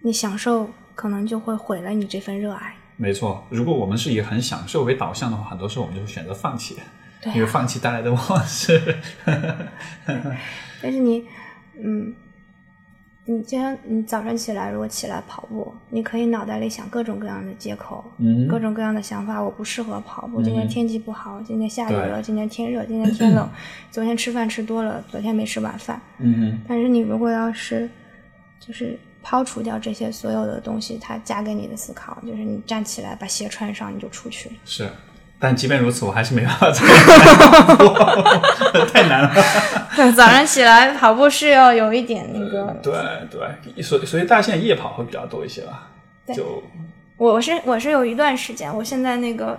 你享受，可能就会毁了你这份热爱。没错。如果我们是以很享受为导向的话，很多时候我们就会选择放弃，对、因为啊，放弃带来的是 但是你，嗯，你今天你早上起来，如果起来跑步，你可以脑袋里想各种各样的借口，嗯各种各样的想法。我不适合跑步，今天天气不好，今天下雨了，今天天热，今天天冷，昨天吃饭吃多了，昨天没吃晚饭。嗯哼但是你如果要是，就是抛除掉这些所有的东西，它加给你的思考，就是你站起来把鞋穿上，你就出去了。是但即便如此，我还是没办法做，太难了。对，早上起来跑步是要有一点那个。对对，所以所以大家现在夜跑会比较多一些吧？就我我是我是有一段时间，我现在那个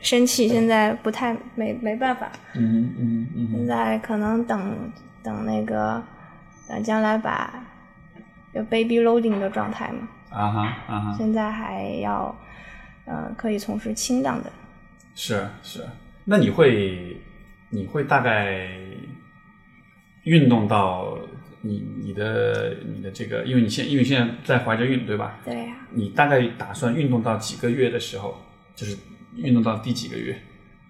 身体现在不太没没办法。嗯嗯嗯。现在可能等等那个等将来把有 baby loading 的状态嘛。啊哈啊哈。现在还要呃可以从事轻档的。是是，那你会你会大概运动到你你的你的这个，因为你现因为现在在怀着孕对吧？对呀。你大概打算运动到几个月的时候，就是运动到第几个月？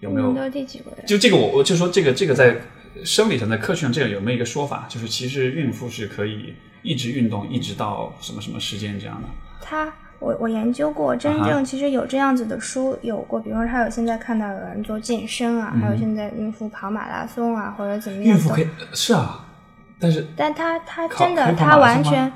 有没有？到第几个月？就这个我我就说这个这个在生理上在科学上这个有没有一个说法？就是其实孕妇是可以一直运动一直到什么什么时间这样的？他。我我研究过，真正其实有这样子的书有过，比如说他有现在看到有人做健身啊，还有现在孕妇跑马拉松啊，或者怎么样。孕妇可以是啊，但是但他他真的他完全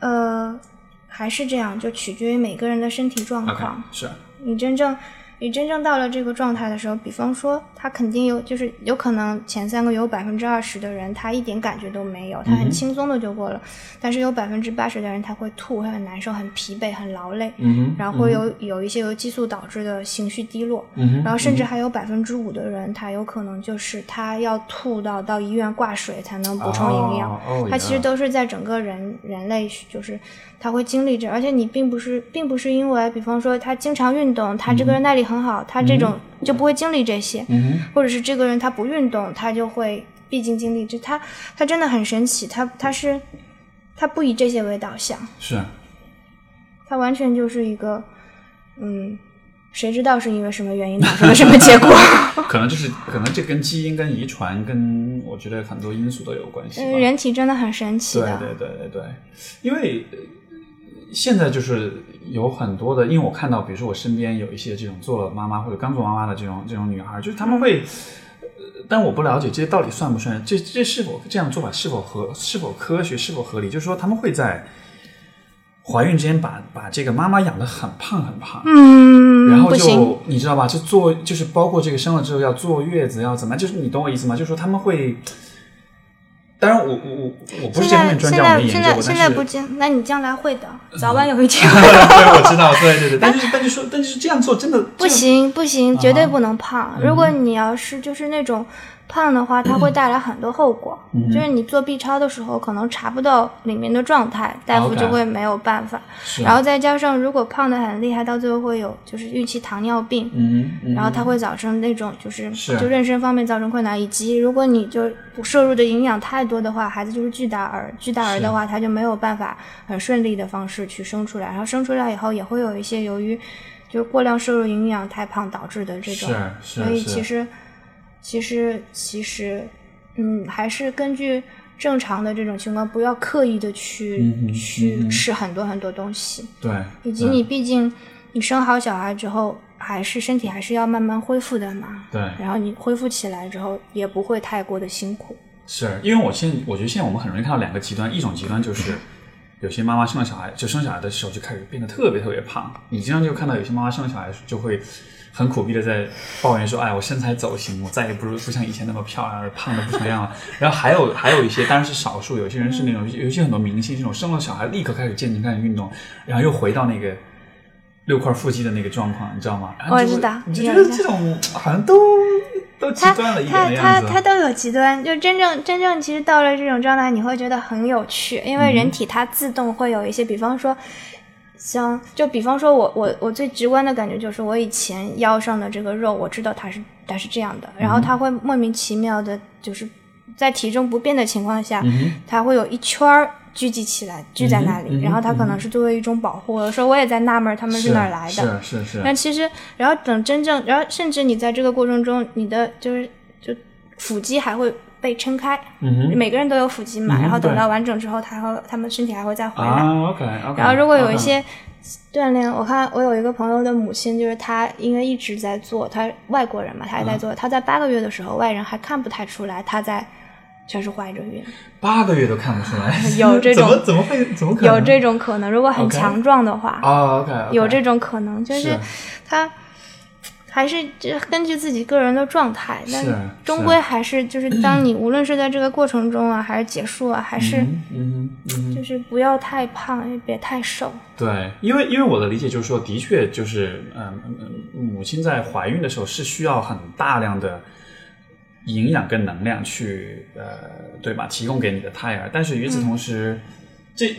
呃还是这样，就取决于每个人的身体状况。是你真正。你真正到了这个状态的时候，比方说他肯定有，就是有可能前三个有百分之二十的人他一点感觉都没有，他很轻松的就过了，但是有百分之八十的人他会吐，会很难受，很疲惫，很劳累，然后会有有一些由激素导致的情绪低落，然后甚至还有百分之五的人他有可能就是他要吐到到医院挂水才能补充营养，他其实都是在整个人人类就是他会经历着，而且你并不是并不是因为比方说他经常运动，他这个人耐力。很好，他这种就不会经历这些，或者是这个人他不运动，他就会毕竟经历。就他，他真的很神奇，他他是他不以这些为导向，是，他完全就是一个，嗯，谁知道是因为什么原因导致了什么结果？可能就是可能这跟基因、跟遗传、跟我觉得很多因素都有关系。人体真的很神奇的，对对对对对，因为。现在就是有很多的，因为我看到，比如说我身边有一些这种做了妈妈或者刚做妈妈的这种这种女孩，就是他们会，但我不了解这些到底算不算，这这是否这样做法是否合是否科学是否合理？就是说他们会在怀孕之间把把这个妈妈养的很胖很胖，嗯，然后就你知道吧？就坐就是包括这个生了之后要坐月子要怎么，就是你懂我意思吗？就是说他们会。当然，我我我我不是这方面专家，我没研究过。现在不进，那你将来会的，早晚有一天。对，我知道，对对对。但是但是说，但是这样做真的不行不行，绝对不能胖。如果你要是就是那种。胖的话，它会带来很多后果，就是你做 B 超的时候可能查不到里面的状态，大夫就会没有办法。然后再加上如果胖的很厉害，到最后会有就是预期糖尿病，然后它会造成那种就是就妊娠方面造成困难，以及如果你就摄入的营养太多的话，孩子就是巨大儿，巨大儿的话他就没有办法很顺利的方式去生出来，然后生出来以后也会有一些由于就过量摄入营养太胖导致的这种，所以其实。其实，其实，嗯，还是根据正常的这种情况，不要刻意的去去吃很多很多东西。对，以及你毕竟你生好小孩之后，还是身体还是要慢慢恢复的嘛。对。然后你恢复起来之后，也不会太过的辛苦。是因为我现我觉得现在我们很容易看到两个极端，一种极端就是有些妈妈生了小孩，就生小孩的时候就开始变得特别特别胖。你经常就看到有些妈妈生了小孩就会。很苦逼的在抱怨说：“哎，我身材走形，我再也不如不像以前那么漂亮，胖的不成样了。”然后还有 还有一些，当然是少数，有些人是那种，尤其很多明星这种生了小孩立刻开始健身、开始运动，然后又回到那个六块腹肌的那个状况，你知道吗？我知道，你就觉得这种好像都都极端了一点的样子。他他他都有极端，就真正真正其实到了这种状态，你会觉得很有趣，因为人体它自动会有一些，比方说。像就比方说，我我我最直观的感觉就是，我以前腰上的这个肉，我知道它是它是这样的，然后它会莫名其妙的，就是在体重不变的情况下，它会有一圈儿聚集起来，聚在那里，然后它可能是作为一种保护。有时候我也在纳闷，他们是哪儿来的？是是是。但其实，然后等真正，然后甚至你在这个过程中，你的就是就腹肌还会。被撑开，每个人都有腹肌嘛，然后等到完整之后，他和他们身体还会再回来。然后如果有一些锻炼，我看我有一个朋友的母亲，就是她因为一直在做，她外国人嘛，她也在做。她在八个月的时候，外人还看不太出来她在全是怀着孕。八个月都看不出来，有这种 怎么怎么会怎么可能有这种可能？如果很强壮的话，OK，有这种可能，就是她。还是就根据自己个人的状态，但是终归还是就是当你无论是在这个过程中啊，还是结束啊，还是就是不要太胖，也别太瘦。对，因为因为我的理解就是说，的确就是母亲在怀孕的时候是需要很大量的营养跟能量去呃对吧，提供给你的胎儿，但是与此同时，这。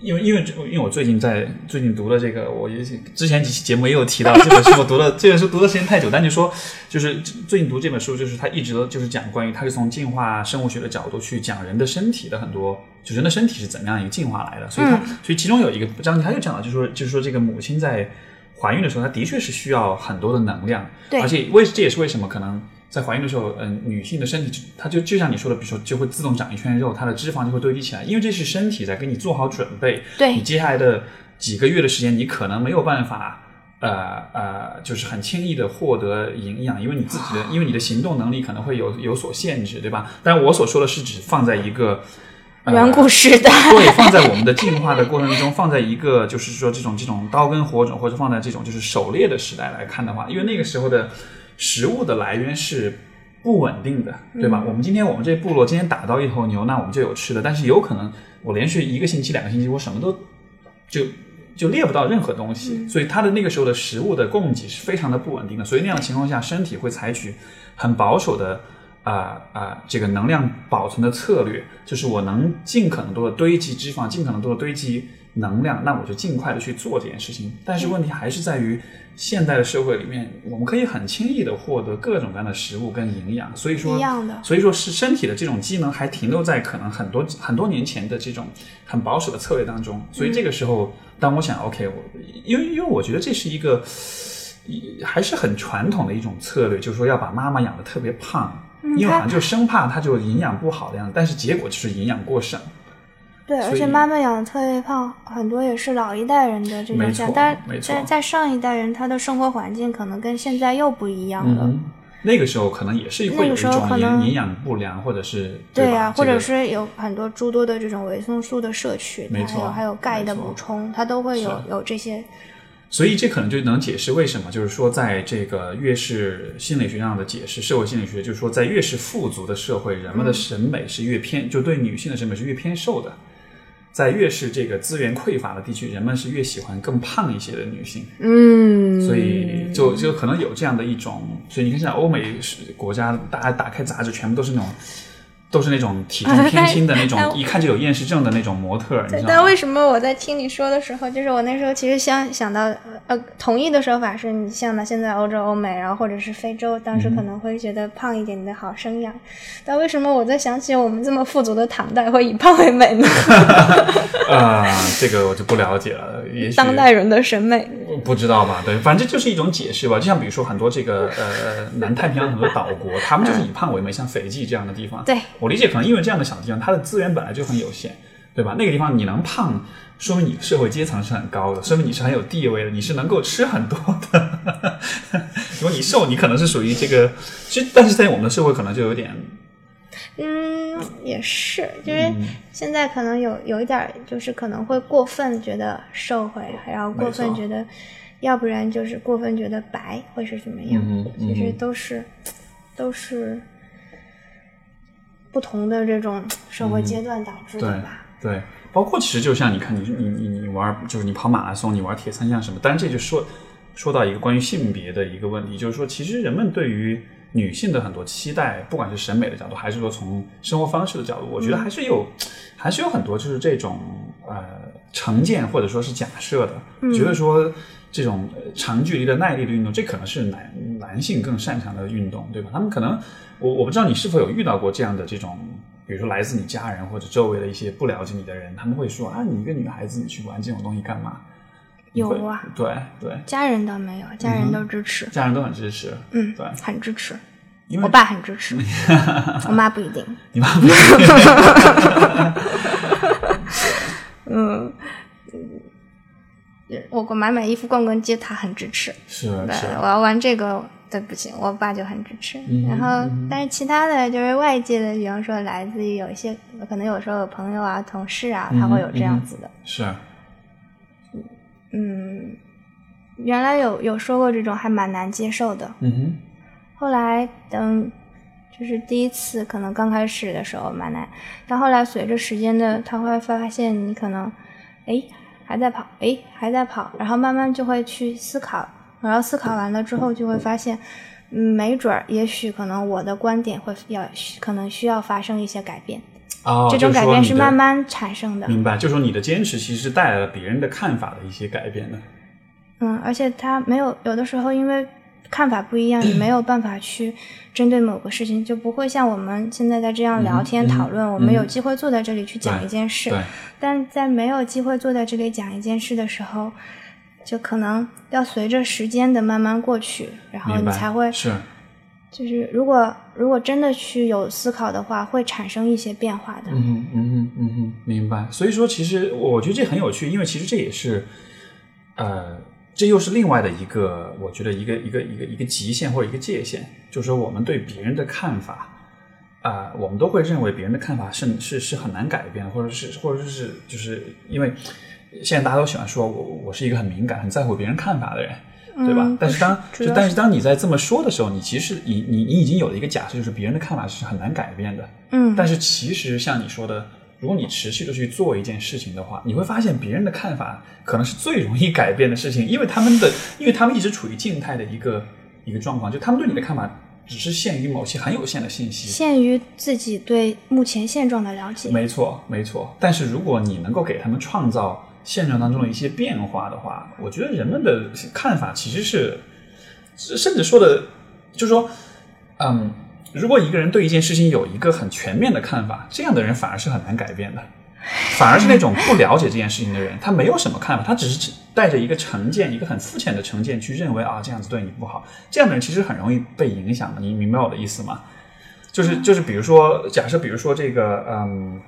因为因为因为我最近在最近读了这个，我也之前几期节目也有提到这本书，我读了这本书读的时间太久，但就说就是最近读这本书，就是他一直都就是讲关于他是从进化生物学的角度去讲人的身体的很多，就人的身体是怎么样一个进化来的，所以他所以其中有一个章节他就讲了，就是说就是说这个母亲在怀孕的时候，她的确是需要很多的能量，对，而且为这也是为什么可能。在怀孕的时候，嗯，女性的身体它就就像你说的，比如说就会自动长一圈肉，它的脂肪就会堆积起来，因为这是身体在给你做好准备。对，你接下来的几个月的时间，你可能没有办法，呃呃，就是很轻易的获得营养，因为你自己的，因为你的行动能力可能会有有所限制，对吧？但我所说的是指放在一个远古时代，对，放在我们的进化的过程中，放在一个就是说这种这种刀耕火种，或者放在这种就是狩猎的时代来看的话，因为那个时候的。食物的来源是不稳定的，对吧？我们今天我们这部落今天打到一头牛，那我们就有吃的。但是有可能我连续一个星期、两个星期，我什么都就就猎不到任何东西。所以它的那个时候的食物的供给是非常的不稳定的。所以那样的情况下，身体会采取很保守的啊啊这个能量保存的策略，就是我能尽可能多的堆积脂肪，尽可能多的堆积能量，那我就尽快的去做这件事情。但是问题还是在于。现代的社会里面，我们可以很轻易的获得各种各样的食物跟营养，所以说，所以说是身体的这种机能还停留在可能很多很多年前的这种很保守的策略当中。所以这个时候，当我想，OK，我因为因为我觉得这是一个还是很传统的一种策略，就是说要把妈妈养的特别胖，因为好像就生怕她就营养不好的样子，但是结果就是营养过剩。对，而且妈妈养的特别胖，很多也是老一代人的这种想，但在在上一代人，他的生活环境可能跟现在又不一样了。那个时候可能也是会有一种营营养不良，或者是对呀，或者是有很多诸多的这种维生素的摄取，没错，还有钙的补充，它都会有有这些。所以这可能就能解释为什么，就是说，在这个越是心理学上的解释，社会心理学就是说，在越是富足的社会，人们的审美是越偏，就对女性的审美是越偏瘦的。在越是这个资源匮乏的地区，人们是越喜欢更胖一些的女性。嗯，所以就就可能有这样的一种，所以你看，像欧美国家，大家打开杂志，全部都是那种。都是那种体重偏轻的那种，一看就有厌食症的那种模特，你知道吗？但为什么我在听你说的时候，就是我那时候其实想想到，呃，同意的说法是你像呢，现在欧洲、欧美，然后或者是非洲，当时可能会觉得胖一点的好生养。但为什么我在想起我们这么富足的唐代会以胖为美呢？啊，这个我就不了解了。也许当代人的审美不知道吧？对，反正就是一种解释吧。就像比如说很多这个呃南太平洋很多岛国，他们就是以胖为美，像斐济这样的地方。对。我理解，可能因为这样的小地方，它的资源本来就很有限，对吧？那个地方你能胖，说明你社会阶层是很高的，说明你是很有地位的，你是能够吃很多的。如果你瘦，你可能是属于这个，其实，但是在我们的社会可能就有点，嗯，也是，就是现在可能有有一点，就是可能会过分觉得瘦会，然后过分觉得，要不然就是过分觉得白会是怎么样？其实都是，都是。不同的这种社会阶段导致的吧？对，包括其实就像你看，你你你你玩，就是你跑马拉松，你玩铁三项什么，当然这就说说到一个关于性别的一个问题，就是说，其实人们对于女性的很多期待，不管是审美的角度，还是说从生活方式的角度，我觉得还是有，还是有很多就是这种呃成见或者说是假设的，觉得说这种长距离的耐力的运动，这可能是男男性更擅长的运动，对吧？他们可能。我我不知道你是否有遇到过这样的这种，比如说来自你家人或者周围的一些不了解你的人，他们会说啊，你一个女孩子你去玩这种东西干嘛？有啊，对对，家人倒没有，家人都支持，家人都很支持，嗯，对，很支持，我爸很支持，我妈不一定，你妈不一定，嗯，我我买买衣服逛逛街，他很支持，是是，我要玩这个。对不起，我爸就很支持。然后，但是其他的就是外界的，比方说来自于有一些，可能有时候有朋友啊、同事啊，他会有这样子的。是。嗯，原来有有说过这种还蛮难接受的，嗯哼，后来等就是第一次可能刚开始的时候蛮难，但后来随着时间的，他会发现你可能，哎还在跑，哎还在跑，然后慢慢就会去思考，然后思考完了之后就会发现，嗯，没准儿，也许可能我的观点会要可能需要发生一些改变，哦，这种改变是慢慢产生的，明白，就说你的坚持其实是带来了别人的看法的一些改变的。嗯，而且他没有有的时候因为看法不一样，你没有办法去针对某个事情，就不会像我们现在在这样聊天嗯讨论，我们有嗯机会坐在这里去讲一件事，对，但在没有机会坐在这里讲一件事的时候，就可能要随着时间的慢慢过去，然后，你才会是，就是如果如果真的去有思考的话，会产生一些变化的。嗯嗯，嗯哼，嗯哼，明白。所以说，其实我觉得这很有趣，因为其实这也是，呃，这又是另外的一个，我觉得一个一个一个一个极限或者一个界限，就是说我们对别人的看法，啊、我们都会认为别人的看法是是是很难改变的，或者是或者是就是因为现在大家都喜欢说我我是一个很敏感、很在乎别人看法的人。对吧？嗯但是当是就但是当你在这么说的时候，你其实你你你已经有了一个假设，就是别人的看法是很难改变的。嗯，但是其实像你说的，如果你持续的去做一件事情的话，你会发现别人的看法可能是最容易改变的事情，因为他们的，因为他们一直处于静态的一个一个状况，就他们对你的看法只是限于某些很有限的信息。限于自己对目前现状的了解。没错，没错。但是如果你能够给他们创造现状当中的一些变化的话，我觉得人们的看法其实是，甚至说的，就是说，嗯，如果一个人对一件事情有一个很全面的看法，这样的人反而是很难改变的。反而是那种不了解这件事情的人，他没有什么看法，他只是带着一个成见，一个很肤浅的成见去认为啊这样子对你不好，这样的人其实很容易被影响的。你明白我的意思吗？就是就是，比如说，假设比如说这个，嗯，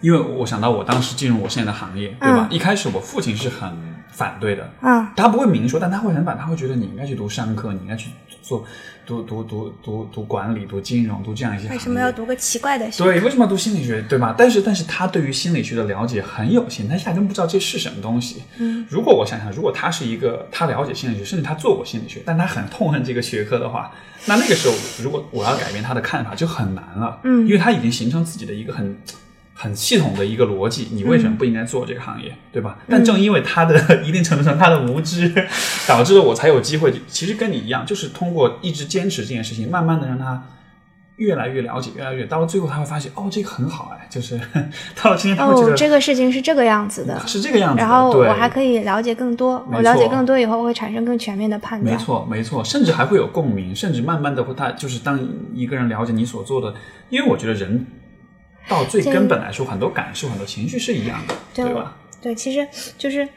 因为我想到我当时进入我现在的行业，对吧？一开始我父亲是很反对的，嗯他不会明说，但他会很反，他会觉得你应该去读商科，你应该去做读读读读读管理、读金融、读这样一些。为什么要读个奇怪的？对，为什么要读心理学，对吧？但是，但是他对于心理学的了解很有限，他根不知道这是什么东西。嗯，如果我想想，如果他是一个他了解心理学，甚至他做过心理学，但他很痛恨这个学科的话，那那个时候，如果我要改变他的看法就很难了。嗯因为他已经形成自己的一个很。很系统的一个逻辑，你为什么不应该做这个行业，对吧？但正因为他的 一定程度上他的无知，导致了我才有机会。其实跟你一样，就是通过一直坚持这件事情，慢慢的让他越来越了解，越来越到了最后他会发现，哦，这个很好哎，就是 到了今天他会觉哦，得、这个事情是这个样子的。是这个样子的，然后我还可以了解更多，我了解更多以后会产生更全面的判断。没错，没错，甚至还会有共鸣，甚至慢慢的会，他就是当一个人了解你所做的，因为我觉得人到最根本来说，很多感受、很多情绪是一样的，对对吧？对，其实就是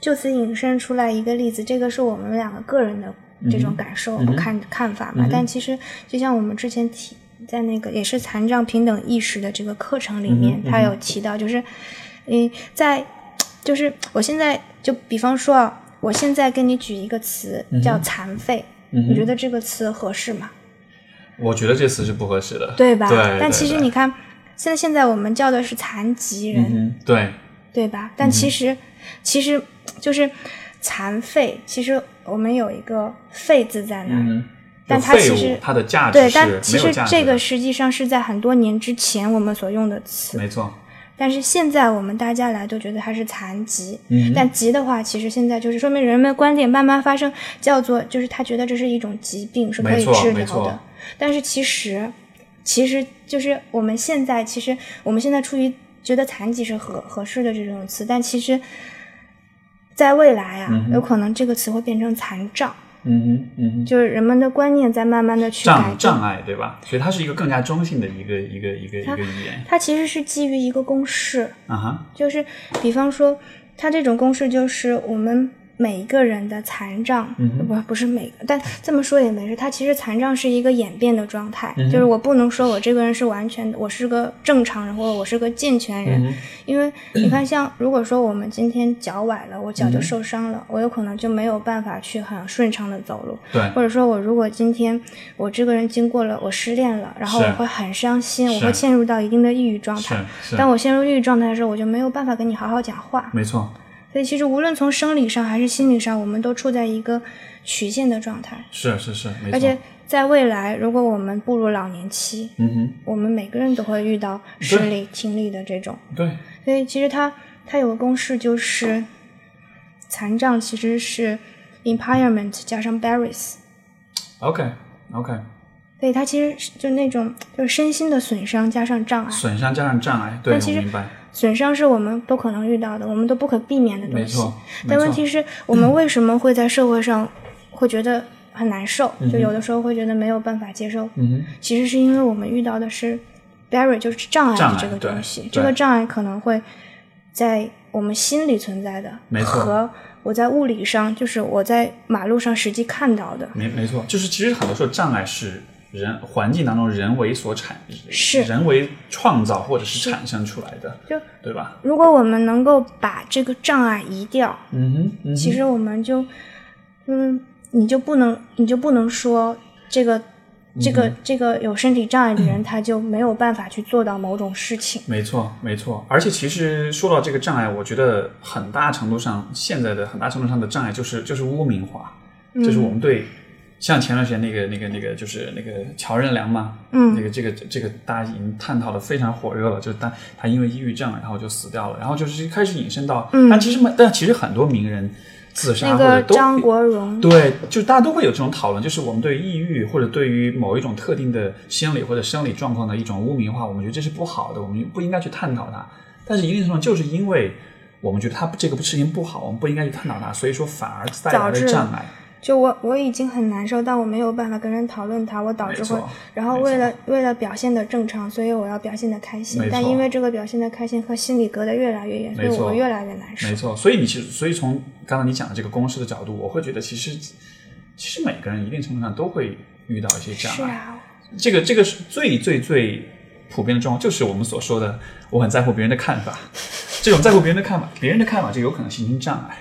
就此引申出来一个例子，这个是我们两个个人的这种感受、看看法嘛。嗯但其实就像我们之前提在那个也是残障平等意识的这个课程里面，他有提到，就是嗯，在就是我现在就比方说啊，我现在跟你举一个词叫残废，嗯你觉得这个词合适吗？我觉得这词是不合适的，对吧？对但其实你看，现在现在我们叫的是残疾人，嗯，对，对吧？但嗯其实、其实就是残废，其实我们有一个“废”字在那儿。嗯，但它其实它的价值对，是但其实这个实际上是在很多年之前我们所用的词，没错，但是现在我们大家来都觉得它是残疾。嗯，但疾的话，其实现在就是说明人们的观点慢慢发生，叫做就是他觉得这是一种疾病，是可以治疗的。但是其实，其实就是我们现在，其实我们现在出于觉得残疾是合合适的这种词，但其实，在未来啊，嗯有可能这个词会变成残障，嗯哼，嗯哼。就是人们的观念在慢慢的去改障。障碍，对吧？所以它是一个更加中性的一个一个一个一个语言它其实是基于一个公式，啊哈，就是比方说，它这种公式就是我们每一个人的残障，嗯不不是每个，但这么说也没事。他其实残障是一个演变的状态，嗯就是我不能说我这个人是完全的，我是个正常人或者我是个健全人，嗯因为你看，像如果说我们今天脚崴了，我脚就受伤了，我有可能就没有办法去很顺畅的走路，对，或者说我如果今天我这个人经过了我失恋了，然后我会很伤心，我会陷入到一定的抑郁状态。是是，当我陷入抑郁状态的时候，我就没有办法跟你好好讲话。没错，所以其实无论从生理上还是心理上，我们都处在一个曲线的状态。是是是。而且在未来，如果我们步入老年期，嗯哼，我们每个人都会遇到生理、听力的这种。对。所以其实它它有个公式，就是残障其实是 impairment 加上 barriers。OK OK。所以它其实是就那种就是身心的损伤加上障碍，损伤加上障碍，对，我明白。损伤是我们都可能遇到的，我们都不可避免的东西。没错。但问题是我们为什么会在社会上会觉得很难受？就有的时候会觉得没有办法接受。嗯其实是因为我们遇到的是 barrier，就是障碍的这个东西。这个障碍可能会在我们心里存在的，没错。和我在物理上，就是我在马路上实际看到的。没没错，就是其实很多时候障碍是。人环境当中人为所产，是人为创造或者是产生出来的，就对吧？如果我们能够把这个障碍移掉，嗯哼，其实我们就，嗯，你就不能，你就不能说这个，这个，这个有身体障碍的人 他就没有办法去做到某种事情。没错，没错。而且其实说到这个障碍，我觉得很大程度上，现在的很大程度上的障碍就是就是污名化，就是我们对。像前段时间那个、那个、那个，就是那个乔任梁嘛，嗯，那个、这个、这个，大家已经探讨的非常火热了。就是他他因为抑郁症，然后就死掉了。然后就是开始引申到，但其实但其实很多名人自杀或者都张国荣，对，就大家都会有这种讨论，就是我们对抑郁或者对于某一种特定的心理或者生理状况的一种污名化，我们觉得这是不好的，我们不应该去探讨它。但是一定程度上，就是因为我们觉得他这个事情不好，我们不应该去探讨它，所以说反而带来了障碍。就我我已经很难受，但我没有办法跟人讨论它，我导致会，然后为了为了表现的正常，所以我要表现的开心，但因为这个表现的开心和心理隔得越来越远，所以我越来越难受。没错，所以你其实，所以从刚刚你讲的这个公式的角度，我会觉得其实其实每个人一定程度上都会遇到一些障碍。是啊，这个这个是最最最普遍的状况，就是我们所说的我很在乎别人的看法，这种在乎别人的看法，别人的看法就有可能形成障碍。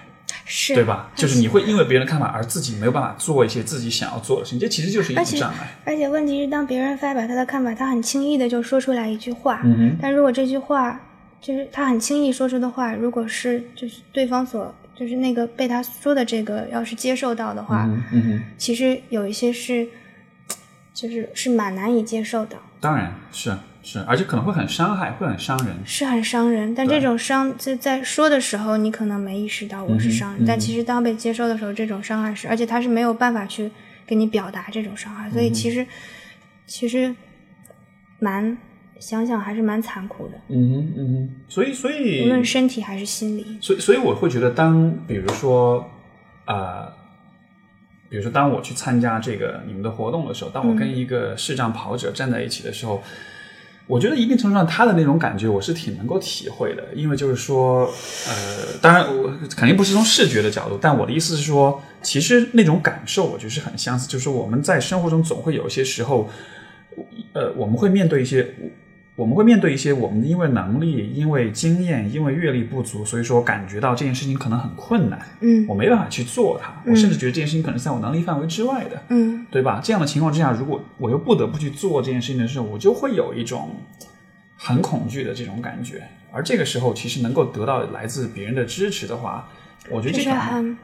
是，对吧？就是你会因为别人的看法而自己没有办法做一些自己想要做的事情，这其实就是一种障碍。而且问题是，当别人发表他的看法，他很轻易的就说出来一句话，嗯但如果这句话就是他很轻易说出的话，如果是就是对方所就是那个被他说的这个要是接受到的话，嗯哼，其实有一些是就是是蛮难以接受的。当然是。是，而且可能会很伤害，会很伤人，是很伤人。但这种伤在在说的时候，你可能没意识到我是伤人，但其实当被接收的时候，这种伤害是，而且他是没有办法去给你表达这种伤害，所以其实其实蛮想想还是蛮残酷的。嗯哼嗯哼，所以所以无论身体还是心理，所以所以我会觉得，当比如说呃，比如说当我去参加这个你们的活动的时候，当我跟一个视障跑者站在一起的时候。我觉得一定程度上，他的那种感觉我是挺能够体会的，因为就是说，呃，当然我肯定不是从视觉的角度，但我的意思是说，其实那种感受我觉得是很相似，就是我们在生活中总会有一些时候，呃，我们会面对一些。我们会面对一些我们因为能力、因为经验、因为阅历不足，所以说感觉到这件事情可能很困难，嗯，我没办法去做它，我甚至觉得这件事情可能在我能力范围之外的，嗯，对吧？这样的情况之下，如果我又不得不去做这件事情的时候，我就会有一种很恐惧的这种感觉。而这个时候，其实能够得到来自别人的支持的话，我觉得这是很，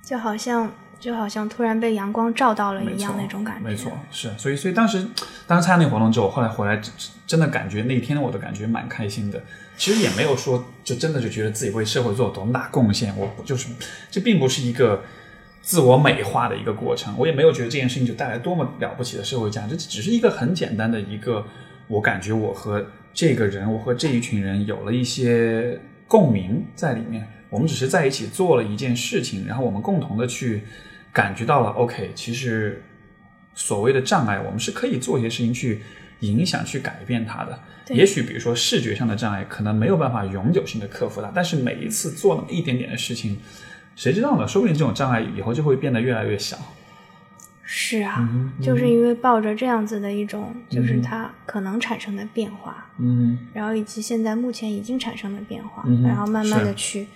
就好像。就好像突然被阳光照到了一样那种感觉，没错，是，所以，所以当时，当时参加那活动之后，后来回来，真的感觉那一天我都感觉蛮开心的。其实也没有说，就真的就觉得自己为社会做多么大贡献。我就是，这并不是一个自我美化的一个过程。我也没有觉得这件事情就带来多么了不起的社会价值，只是一个很简单的一个，我感觉我和这个人，我和这一群人有了一些共鸣在里面。我们只是在一起做了一件事情，然后我们共同的去。感觉到了，OK，其实所谓的障碍，我们是可以做一些事情去影响、去改变它的。也许，比如说视觉上的障碍，可能没有办法永久性的克服它，但是每一次做那么一点点的事情，谁知道呢？说不定这种障碍以后就会变得越来越小。是啊，就是因为抱着这样子的一种，就是它可能产生的变化，嗯，然后以及现在目前已经产生的变化，嗯，然后慢慢的去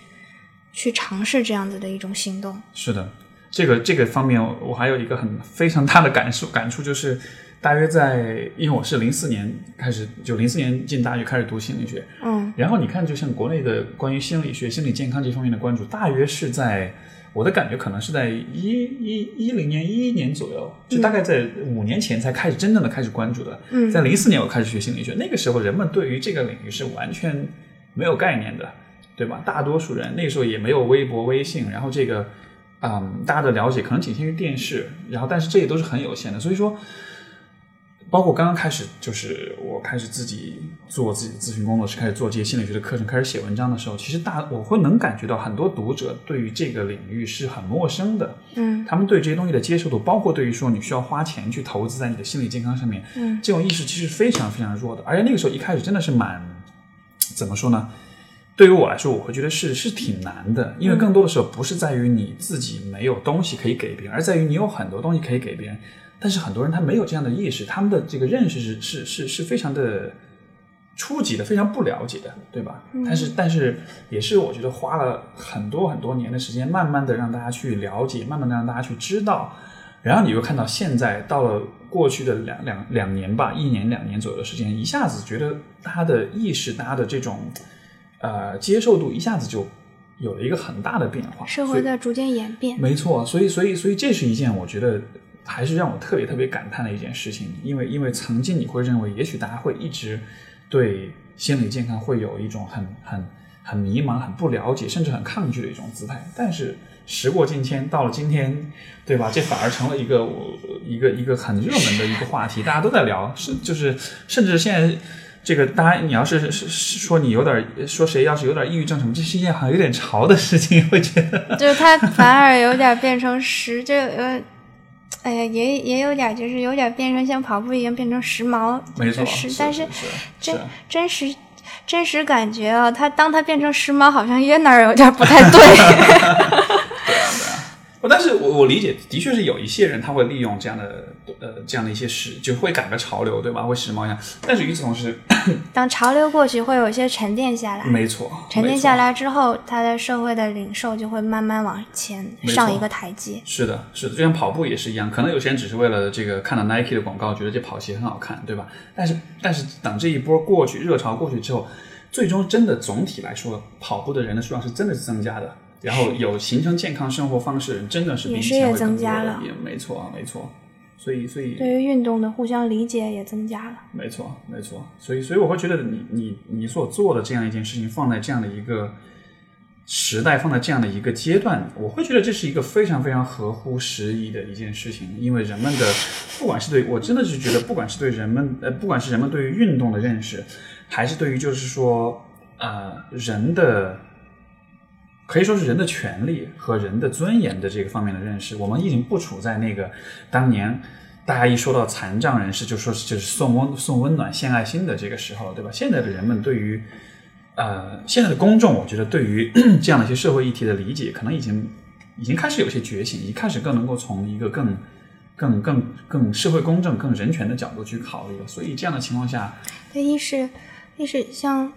去尝试这样子的一种行动。是的。这个这个方面，我还有一个很非常大的感受感触，就是大约在，因为我是零四年开始，就零四年进大学开始读心理学，嗯然后你看，就像国内的关于心理学、心理健康这方面的关注，大约是在我的感觉可能是在一一一零年、一一年左右，就大概在五年前才开始真正的开始关注的。嗯在零四年我开始学心理学，那个时候人们对于这个领域是完全没有概念的，对吧？大多数人那个时候也没有微博、微信，然后这个，嗯，大家的了解可能仅限于电视，然后但是这也都是很有限的，所以说。包括刚刚开始，就是我开始自己做自己的咨询工作室，开始做这些心理学的课程，开始写文章的时候，其实大我会能感觉到很多读者对于这个领域是很陌生的，嗯他们对这些东西的接受度，包括对于说你需要花钱去投资在你的心理健康上面，嗯这种意识其实非常非常弱的，而且那个时候一开始真的是蛮怎么说呢？对于我来说，我会觉得是是挺难的，因为更多的时候不是在于你自己没有东西可以给别人，而在于你有很多东西可以给别人，但是很多人他没有这样的意识，他们的这个认识是是是是非常的初级的，非常不了解的，对吧？但是但是也是我觉得花了很多很多年的时间，慢慢的让大家去了解，慢慢的让大家去知道，然后你又看到现在到了过去的两两两年吧，一年两年左右的时间，一下子觉得大家的意识，大家的这种呃接受度一下子就有了一个很大的变化，社会在逐渐演变。没错，所以所以所以这是一件我觉得还是让我特别特别感叹的一件事情，因为因为曾经你会认为，也许大家会一直对心理健康会有一种很很很迷茫、很不了解，甚至很抗拒的一种姿态，但是时过境迁，到了今天，对吧？这反而成了一个我一个一个很热门的一个话题，大家都在聊，是就是甚至现在。这个，当然，你要是说你有点说谁要是有点抑郁症什么，这是一件好像有点潮的事情，会觉得就是他反而有点变成时，就呃，哎呀，也也有点，就是有点变成像跑步一样变成时髦，没错，就是，但是真真实真实感觉啊，他当他变成时髦，好像也哪儿有点不太对。但是我我理解，的确是有一些人他会利用这样的呃这样的一些时，就会赶个潮流，对吧？会时髦一下。但是与此同时，当潮流过去，会有一些沉淀下来。没错，沉淀下来之后，它的社会的领受就会慢慢往前上一个台阶。是的，是的，就像跑步也是一样，可能有些人只是为了这个看到 Nike 的广告，觉得这跑鞋很好看，对吧？但是但是等这一波过去，热潮过去之后，最终真的总体来说，跑步的人的数量是真的是增加的。然后有形成健康生活方式的人真的是比以前也增加了，也没错啊没错。所以所以对于运动的互相理解也增加了。没错没错。所以所以我会觉得你你你所做的这样一件事情，放在这样的一个时代，放在这样的一个阶段，我会觉得这是一个非常非常合乎时宜的一件事情。因为人们的不管是对我真的是觉得，不管是对人们呃，不管是人们对于运动的认识，还是对于就是说呃人的。可以说是人的权利和人的尊严的这个方面的认识，我们已经不处在那个当年大家一说到残障人士就说是就是送温送温暖献爱心的这个时候，对吧？现在的人们对于呃现在的公众，我觉得对于 这样的一些社会议题的理解，可能已经已经开始有些觉醒，已经开始更能够从一个更更更更社会公正、更人权的角度去考虑了。所以这样的情况下，对，一是一是像。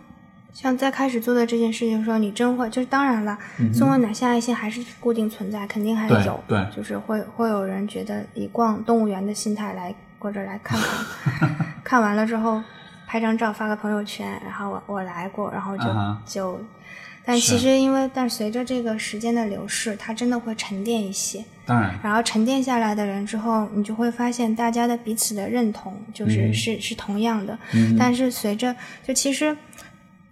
像在开始做的这件事情的时候，你真会就是当然了，送温暖献爱心还是固定存在，肯定还有，对，就是会会有人觉得以逛动物园的心态来或者来看看，看完了之后拍张照发个朋友圈，然后我我来过，然后就、uh-huh. 就，但其实因为但随着这个时间的流逝，它真的会沉淀一些，当然，然后沉淀下来的人之后，你就会发现大家的彼此的认同就是、嗯、是是同样的，嗯、但是随着就其实。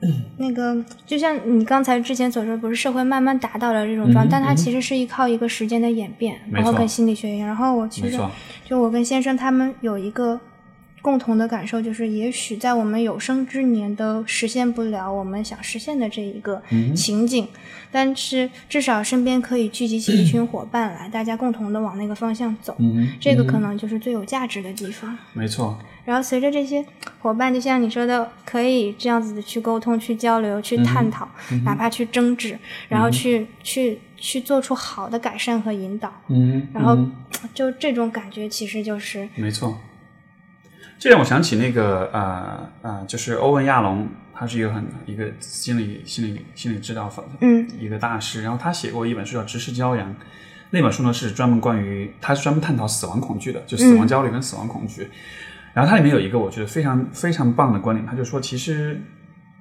那个就像你刚才之前所说，不是社会慢慢达到了这种状态，嗯、但它其实是依靠一个时间的演变，然后跟心理学一样。然后我其实就我跟先生他们有一个共同的感受，就是也许在我们有生之年都实现不了我们想实现的这一个情景，嗯、但是至少身边可以聚集起一群伙伴来，大家共同的往那个方向走，嗯、这个可能就是最有价值的地方。没错。然后随着这些伙伴，就像你说的，可以这样子的去沟通、去交流、去探讨，嗯、哪怕去争执，然后去、去去做出好的改善和引导。嗯，然后就这种感觉，其实就是没错。这让我想起那个呃呃，就是欧文亚龙，他是一个很一个心理心理心理治疗法嗯一个大师，然后他写过一本书叫《直视骄阳》。那本书呢是专门关于，他是专门探讨死亡恐惧的，就死亡焦虑跟死亡恐惧。然后它里面有一个我觉得非常非常棒的观点，他就说，其实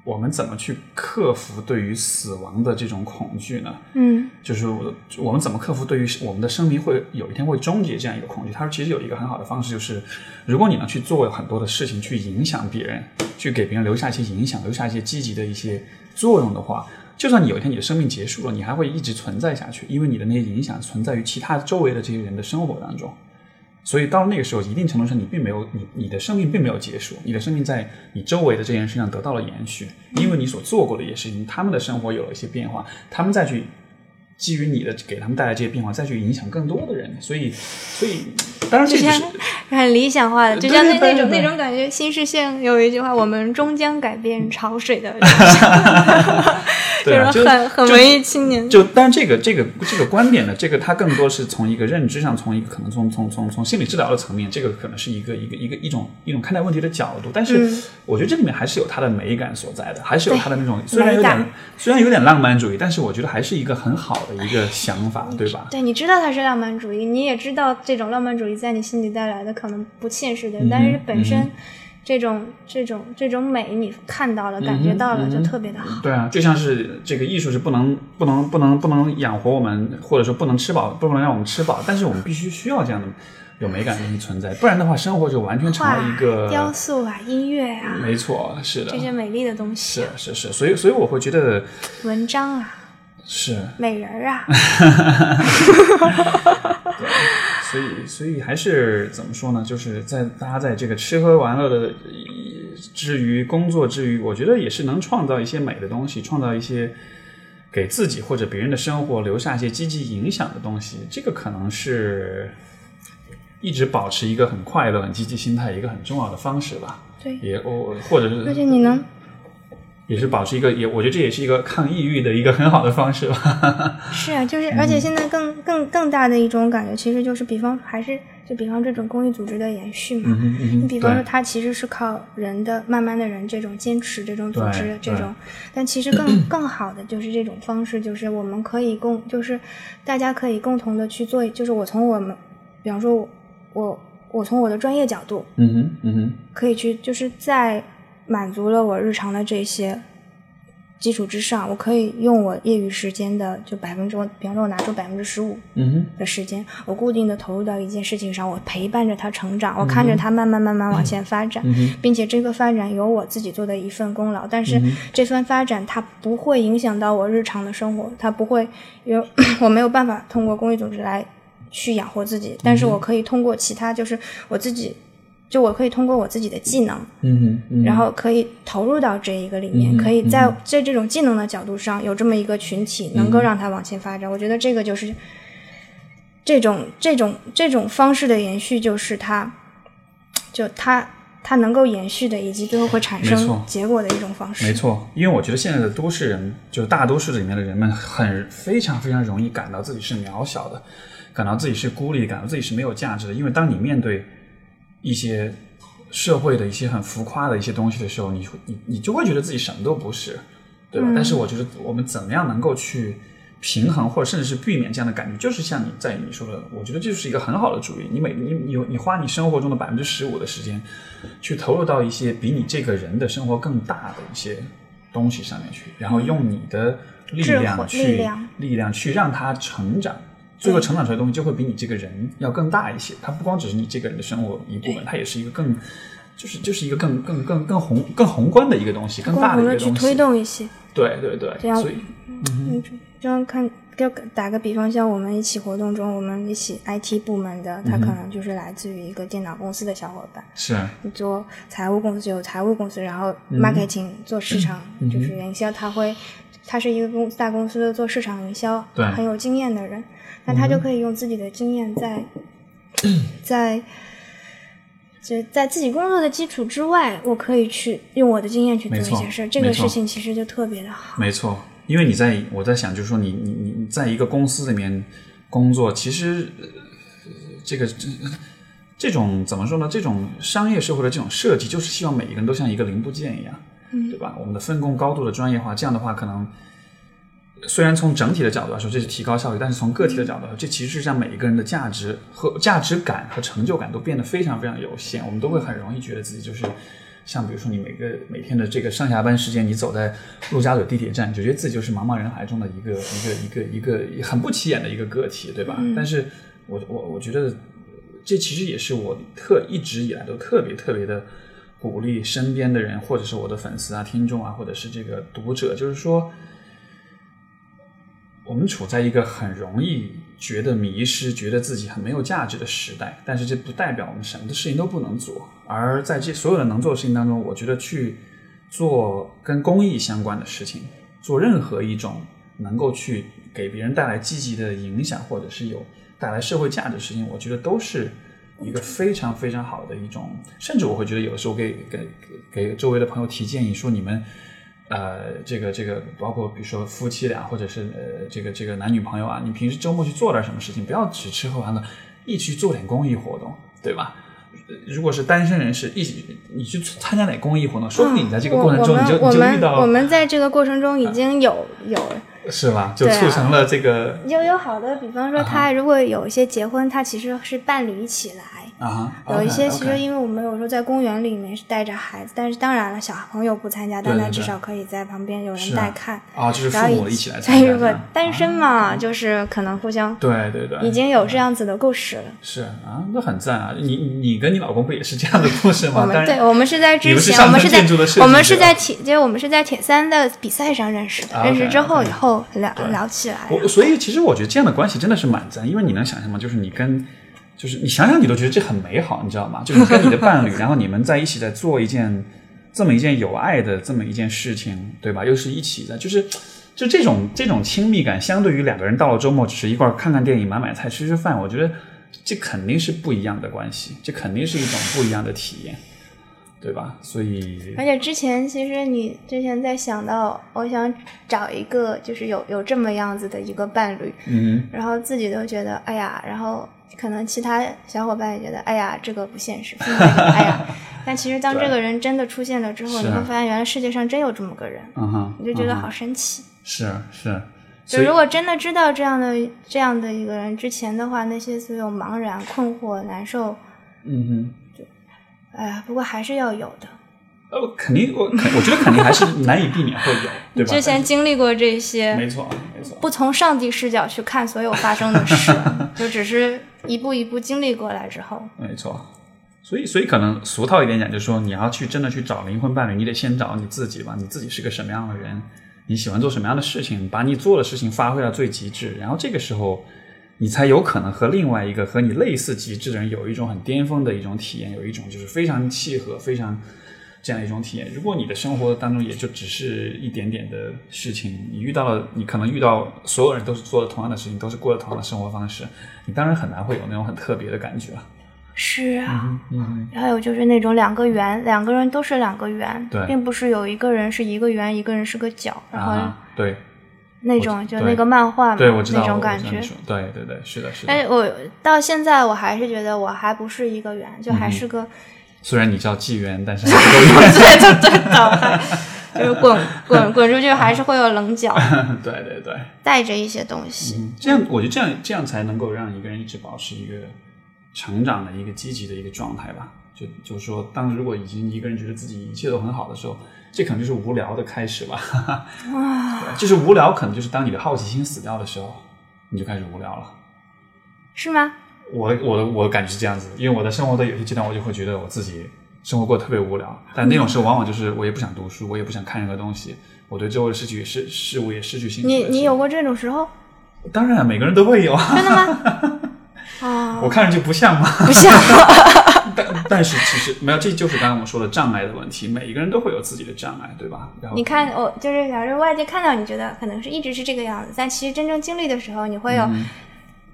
我们怎么去克服对于死亡的这种恐惧呢？嗯就是我我们怎么克服对于我们的生命会有一天会终结这样一个恐惧？他说，其实有一个很好的方式，就是如果你能去做很多的事情，去影响别人，去给别人留下一些影响，留下一些积极的一些作用的话，就算你有一天你的生命结束了，你还会一直存在下去，因为你的那些影响存在于其他周围的这些人的生活当中。所以到那个时候，一定程度上，你并没有你你的生命并没有结束，你的生命在你周围的这些人身上得到了延续，因为你所做过的一些事情，他们的生活有了一些变化，他们再去基于你的给他们带来这些变化，再去影响更多的人。所以，所以当然这只是很理想化的，就像那那种那种感觉。新视线有一句话：“我们终将改变潮水的。”对啊，就是很很就文艺青年。就但这个这个这个观点呢，这个它更多是从一个认知上，从一个可能从从从从心理治疗的层面，这个可能是一个一个一个一种一种看待问题的角度。但是嗯我觉得这里面还是有它的美感所在的，还是有对它的那种虽然有点虽然有点浪漫主义，但是我觉得还是一个很好的一个想法，对吧？对，你知道它是浪漫主义，你也知道这种浪漫主义在你心里带来的可能不现实的，嗯但是本身嗯这种、这种这种美你看到了、感觉到了，就特别的好。对啊，就像是这个艺术是不能不能不能不能养活我们，或者说不能吃饱，不能让我们吃饱，但是我们必须需要这样的有美感的东西存在，不然的话，生活就完全成画了一个雕塑啊、音乐啊，没错，是的这，些美丽的东西是，是是，所以所以我会觉得文章啊、是，美人儿啊，所以所以还是怎么说呢？就是在大家在这个吃喝玩乐的之余，工作之余，我觉得也是能创造一些美的东西，创造一些给自己或者别人的生活留下一些积极影响的东西。这个可能是一直保持一个很快乐、很积极心态一个很重要的方式吧。对，也我或者是而且你能也是保持一个也，我觉得这也是一个抗抑郁的一个很好的方式吧。是啊，就是而且现在更更更大的一种感觉，其实就是比方还是就比方这种公益组织的延续嘛。嗯哼嗯你比方说，它其实是靠人的慢慢的人这种坚持，这种组织这种，但其实更 更好的就是这种方式，就是我们可以共，就是大家可以共同的去做，就是我从我们，比方说我我我从我的专业角度，嗯哼嗯哼可以去就是在满足了我日常的这些基础之上，我可以用我业余时间的就百分之，比方说我拿出百分之十五。的时间，我固定的投入到一件事情上，我陪伴着他成长，我看着他慢慢慢慢往前发展，嗯并且这个发展有我自己做的一份功劳，但是嗯这份发展它不会影响到我日常的生活，它不会有 我没有办法通过公益组织来去养活自己，但是我可以通过其他，就是我自己，就我可以通过我自己的技能，嗯然后可以投入到这一个里面，嗯可以在在这种技能的角度上有这么一个群体，能够让它往前发展。我觉得这个就是这种这种这种方式的延续，就是它就它它能够延续的，以及最后会产生结果的一种方式。没错，因为我觉得现在的都市人，就是大都市里面的人们，很非常非常容易感到自己是渺小的，感到自己是孤立，感到自己是没有价值的。因为当你面对一些社会的一些很浮夸的一些东西的时候，你会你你就会觉得自己什么都不是，对吧？但是我觉得我们怎么样能够去平衡，或者甚至是避免这样的感觉，就是像你在你说的，我觉得这就是一个很好的主意。你每你你你花你生活中的百分之十五的时间，去投入到一些比你这个人的生活更大的一些东西上面去，然后用你的力量去力量力量去让他成长。最后成长出来的东西就会比你这个人要更大一些，它不光只是你这个人的生活一部分，它也是一个更，就是就是一个更更更更宏更宏观的一个东西，更共大的一个东西。动一些，对对对，这样。所以嗯，这样看，就打个比方，像我们一起活动中，我们一起 IT 部门的，他可能就是来自于一个电脑公司的小伙伴。是。你做财务公司有财务公司，然后 marketing 做市场、嗯就是营销，他会他是一个公大公司的做市场营销对。很有经验的人，那他就可以用自己的经验在、在就在自己工作的基础之外，我可以去用我的经验去做一些事，这个事情其实就特别的好。没错，因为你在我在想，就是说你你你你在一个公司里面工作，其实、呃、这个这这种怎么说呢？这种商业社会的这种设计，就是希望每一个人都像一个零部件一样，嗯对吧？我们的分工高度的专业化，这样的话可能。虽然从整体的角度来说这是提高效率，但是从个体的角度来说，这其实是让每一个人的价值和价值感和成就感都变得非常非常有限。我们都会很容易觉得自己就是。像比如说，你每个每天的这个上下班时间，你走在陆家嘴地铁站，就觉得自己就是茫茫人海中的一个一个一个一个很不起眼的一个个体，对吧？但是，我我我觉得，这其实也是我特一直以来都特别特别的鼓励身边的人，或者是我的粉丝啊、听众啊，或者是这个读者，就是说。我们处在一个很容易觉得迷失、觉得自己很没有价值的时代，但是这不代表我们什么的事情都不能做。而在这所有的能做的事情当中，我觉得去做跟公益相关的事情，做任何一种能够去给别人带来积极的影响，或者是有带来社会价值的事情，我觉得都是一个非常非常好的一种。甚至我会觉得，有的时候给给给周围的朋友提建议，说你们。呃，这个这个，包括比如说夫妻俩，或者是呃，这个这个男女朋友啊，你平时周末去做点什么事情，不要只吃喝玩乐，一起去做点公益活动，对吧？如果是单身人士，一起你去参加点公益活动，说不定你在这个过程中你就你就遇到我们在这个过程中已经有有是吧？就促成了这个有有好的，比方说他如果有一些结婚，他其实是伴侣一起来。啊，有一些其实，因为我们有时候在公园里面是带着孩子，但是当然了，小朋友不参加，但他至少可以在旁边有人带看。啊，就是父母一起来参加。如果单身嘛，就是可能互相。对对对。已经有这样子的故事了。是啊，那很赞啊！你你跟你老公不也是这样的故事吗？我们对，我们是在之前，我们是在我们是在铁，就是我们是在铁三的比赛上认识的，认识之后以后聊聊起来。我所以其实我觉得这样的关系真的是蛮赞，因为你能想象吗？就是你跟。就是你想想，你都觉得这很美好，你知道吗？就是跟你的伴侣，然后你们在一起在做一件这么一件有爱的这么一件事情，对吧？又是一起的，就是就这种这种亲密感，相对于两个人到了周末只是一块看看电影、买买菜、吃吃饭，我觉得这肯定是不一样的关系，这肯定是一种不一样的体验，对吧？所以，而且之前其实你之前在想到，我想找一个就是有有这么样子的一个伴侣，嗯，然后自己都觉得哎呀，然后。可能其他小伙伴也觉得，哎呀，这个不现实，哎呀，但其实当这个人真的出现了之后，你会发现，原来世界上真有这么个人，你就觉得好神奇。是是，就如果真的知道这样的这样的一个人之前的话，那些所有茫然、困惑、难受，嗯哼，就，哎呀，不过还是要有的。呃，肯定，我我觉得肯定还是难以避免会有，对吧？之前经历过这些，没错没错。不从上帝视角去看所有发生的事，就只是一步一步经历过来之后，没错。所以，所以可能俗套一点讲，就是说你要去真的去找灵魂伴侣，你得先找你自己吧。你自己是个什么样的人？你喜欢做什么样的事情？把你做的事情发挥到最极致，然后这个时候，你才有可能和另外一个和你类似极致的人有一种很巅峰的一种体验，有一种就是非常契合、非常。这样一种体验。如果你的生活当中也就只是一点点的事情，你遇到了，你可能遇到所有人都是做了同样的事情，都是过的同样的生活方式，你当然很难会有那种很特别的感觉了。是啊，嗯，还有就是那种两个圆，两个人都是两个圆，对，并不是有一个人是一个圆，一个人是个角，然后对，那种就那个漫画嘛，对我知道那种感觉，对对对，是的，是的。但是我到现在我还是觉得我还不是一个圆，就还是个。虽然你叫纪元，但是 对 对对的，就是滚滚滚出去还是会有棱角。对对对，带着一些东西。这样，我觉得这样这样才能够让一个人一直保持一个成长的一个积极的一个状态吧。就就是说，当如果已经一个人觉得自己一切都很好的时候，这可能就是无聊的开始吧。哇，就是无聊，可能就是当你的好奇心死掉的时候，你就开始无聊了。是吗？我我的我的感觉是这样子，因为我在生活的有些阶段，我就会觉得我自己生活过得特别无聊。但那种时候，往往就是我也不想读书，我也不想看任何东西，我对周围的事情事事物也失去兴趣。你你有过这种时候？当然，每个人都会有。真的吗？啊，我看上去不像吗？不像。但但是其实没有，这就是刚刚我说的障碍的问题。每一个人都会有自己的障碍，对吧？你看，我就是假如外界看到你觉得可能是一直是这个样子，但其实真正经历的时候，你会有。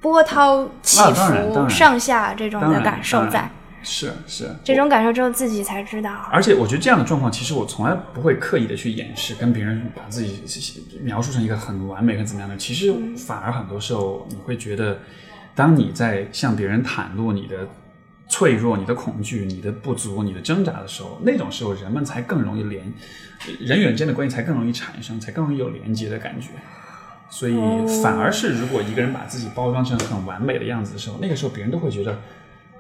波涛起伏、上下这种的感受在，是是，这种感受只有自己才知道。而且我觉得这样的状况，其实我从来不会刻意的去掩饰，跟别人把自己描述成一个很完美、很怎么样的。其实反而很多时候，你会觉得，当你在向别人袒露你的脆弱、你的恐惧、你的不足、你的挣扎的时候，那种时候人们才更容易连人与人之间的关系才更容易产生，才更容易有连接的感觉。所以反而是如果一个人把自己包装成很完美的样子的时候，那个时候别人都会觉得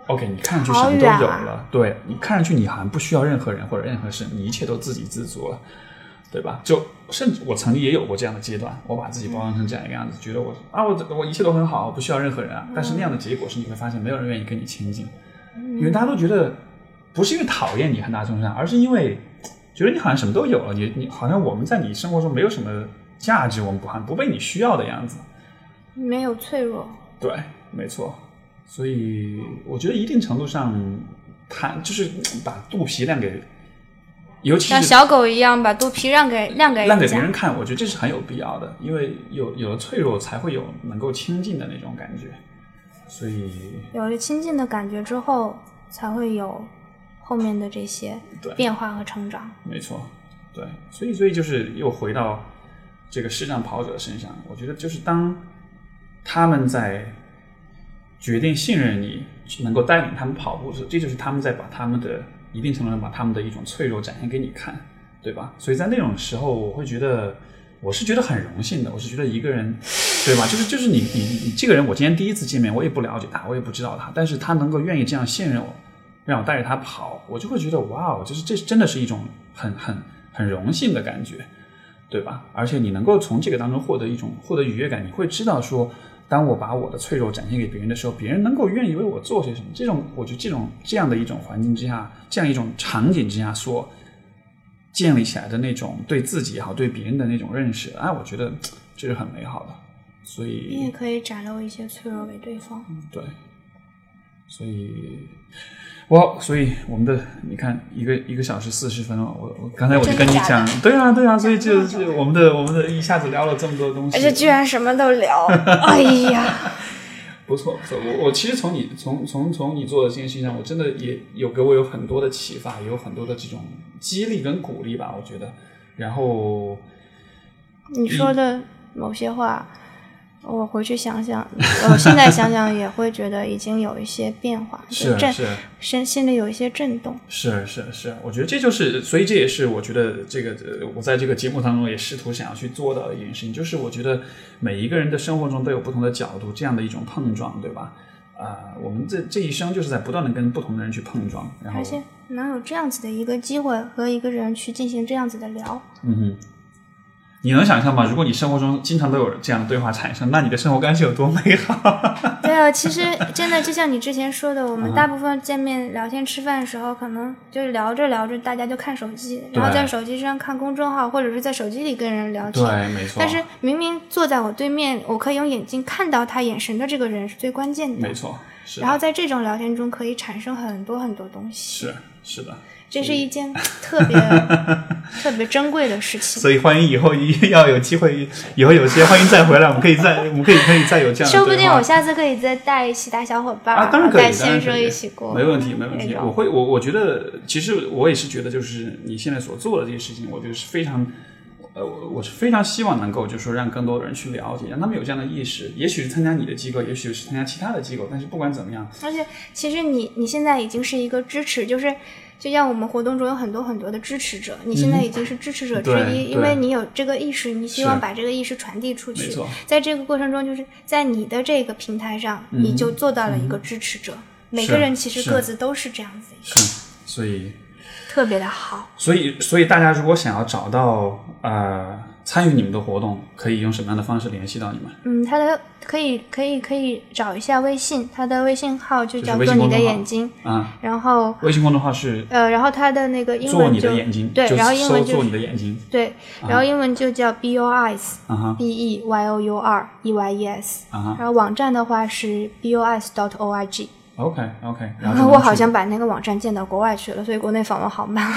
，OK，你看上去什么都有了，对你看上去你好像不需要任何人或者任何事，你一切都自给自足了。对吧？就甚至我曾经也有过这样的阶段，我把自己包装成这样一个样子，觉得我啊，我我一切都很好，不需要任何人啊。但是那样的结果是，你会发现没有人愿意跟你亲近，因为大家都觉得不是因为讨厌你很大程度上，而是因为觉得你好像什么都有了，你你好像我们在你生活中没有什么价值，我们不看不被你需要的样子，没有脆弱。对，没错。所以我觉得一定程度上，他就是把肚皮亮给。尤其像小狗一样把肚皮让给让给让给别人看，我觉得这是很有必要的，因为有有了脆弱，才会有能够亲近的那种感觉。所以有了亲近的感觉之后，才会有后面的这些变化和成长。没错，对，所以所以就是又回到这个视障跑者身上，我觉得就是当他们在决定信任你，能够带领他们跑步时，这就是他们在把他们的。一定程度上把他们的一种脆弱展现给你看，对吧？所以在那种时候，我会觉得，我是觉得很荣幸的。我是觉得一个人，对吧？就是就是你你你这个人，我今天第一次见面，我也不了解他，我也不知道他，但是他能够愿意这样信任我，让我带着他跑，我就会觉得哇哦，就是这真的是一种很很很荣幸的感觉，对吧？而且你能够从这个当中获得一种获得愉悦感，你会知道说。当我把我的脆弱展现给别人的时候，别人能够愿意为我做些什么？这种，我觉得这种这样的一种环境之下，这样一种场景之下所建立起来的那种对自己也好，对别人的那种认识，哎，我觉得这是很美好的。所以你也可以展露一些脆弱给对方。对，所以。哇，所以我们的你看一个一个小时四十分了，我我刚才我就跟你讲，对啊对啊，所以就是我们的我们的一下子聊了这么多东西，而且居然什么都聊，哎呀，不错不错，我我其实从你从从从你做的这件事情上，我真的也有给我有很多的启发，也有很多的这种激励跟鼓励吧，我觉得，然后你说的某些话。我回去想想，我现在想想也会觉得已经有一些变化，是是，心心里有一些震动。是是是，我觉得这就是，所以这也是我觉得这个，我在这个节目当中也试图想要去做到的一件事情，就是我觉得每一个人的生活中都有不同的角度，这样的一种碰撞，对吧？啊，我们这这一生就是在不断的跟不同的人去碰撞，然后而且能有这样子的一个机会和一个人去进行这样子的聊，嗯哼。你能想象吗？如果你生活中经常都有这样的对话产生，那你的生活关系有多美好？对啊，其实真的就像你之前说的，我们大部分见面聊天吃饭的时候，可能就是聊着聊着，大家就看手机，然后在手机上看公众号，或者是在手机里跟人聊天。对，没错。但是明明坐在我对面，我可以用眼睛看到他眼神的这个人是最关键的。没错。然后在这种聊天中，可以产生很多很多东西。是是的。这是一件特别 特别珍贵的事情，所以欢迎以后一要有机会，以后有些欢迎再回来，我们可以再，我们可以可以再有这样。说不定我下次可以再带其他小伙伴啊，当然可以，带先生一起过，没问题，没问题。我会，我我觉得，其实我也是觉得，就是你现在所做的这些事情，我觉得是非常，呃，我我是非常希望能够，就是说让更多的人去了解，让他们有这样的意识。也许是参加你的机构，也许是参加其他的机构，但是不管怎么样，而且其实你你现在已经是一个支持，就是。就像我们活动中有很多很多的支持者，你现在已经是支持者之一，因为你有这个意识，你希望把这个意识传递出去。在这个过程中，就是在你的这个平台上，你就做到了一个支持者。每个人其实各自都是这样子一个，所以特别的好。所以，所以大家如果想要找到呃。参与你们的活动可以用什么样的方式联系到你们？嗯，他的可以可以可以找一下微信，他的微信号就叫做你的眼睛啊。然后微信公众号是呃，然后他的那个英文就做你的眼睛，对，然后英文就做你的眼睛，对，然后英文就叫 B O Eyes，B E Y O U R E Y E S，然后网站的话是 B O Eyes dot O R G。OK OK，然后我好像把那个网站建到国外去了，所以国内访问好慢。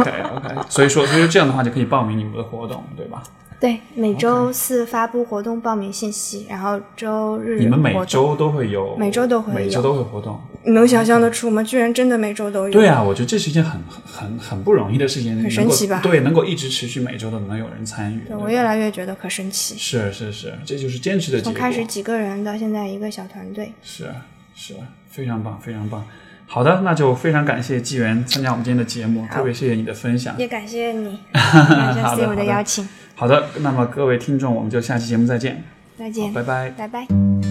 OK OK，所以说所以说这样的话就可以报名你们的活动，对吧？对，每周四发布活动报名信息，然后周日你们每周都会有，每周都会有，每周都会活动。你能想象得出吗？居然真的每周都有。对啊，我觉得这是一件很很很不容易的事情，很神奇吧？对，能够一直持续每周都能有人参与。对我越来越觉得可神奇。是是是，这就是坚持的结果。从开始几个人到现在一个小团队。是是。非常棒，非常棒。好的，那就非常感谢纪元参加我们今天的节目，特别谢谢你的分享，也感谢你，感谢 Steve 的邀请。好的，那么各位听众，我们就下期节目再见，再见，拜拜。拜拜。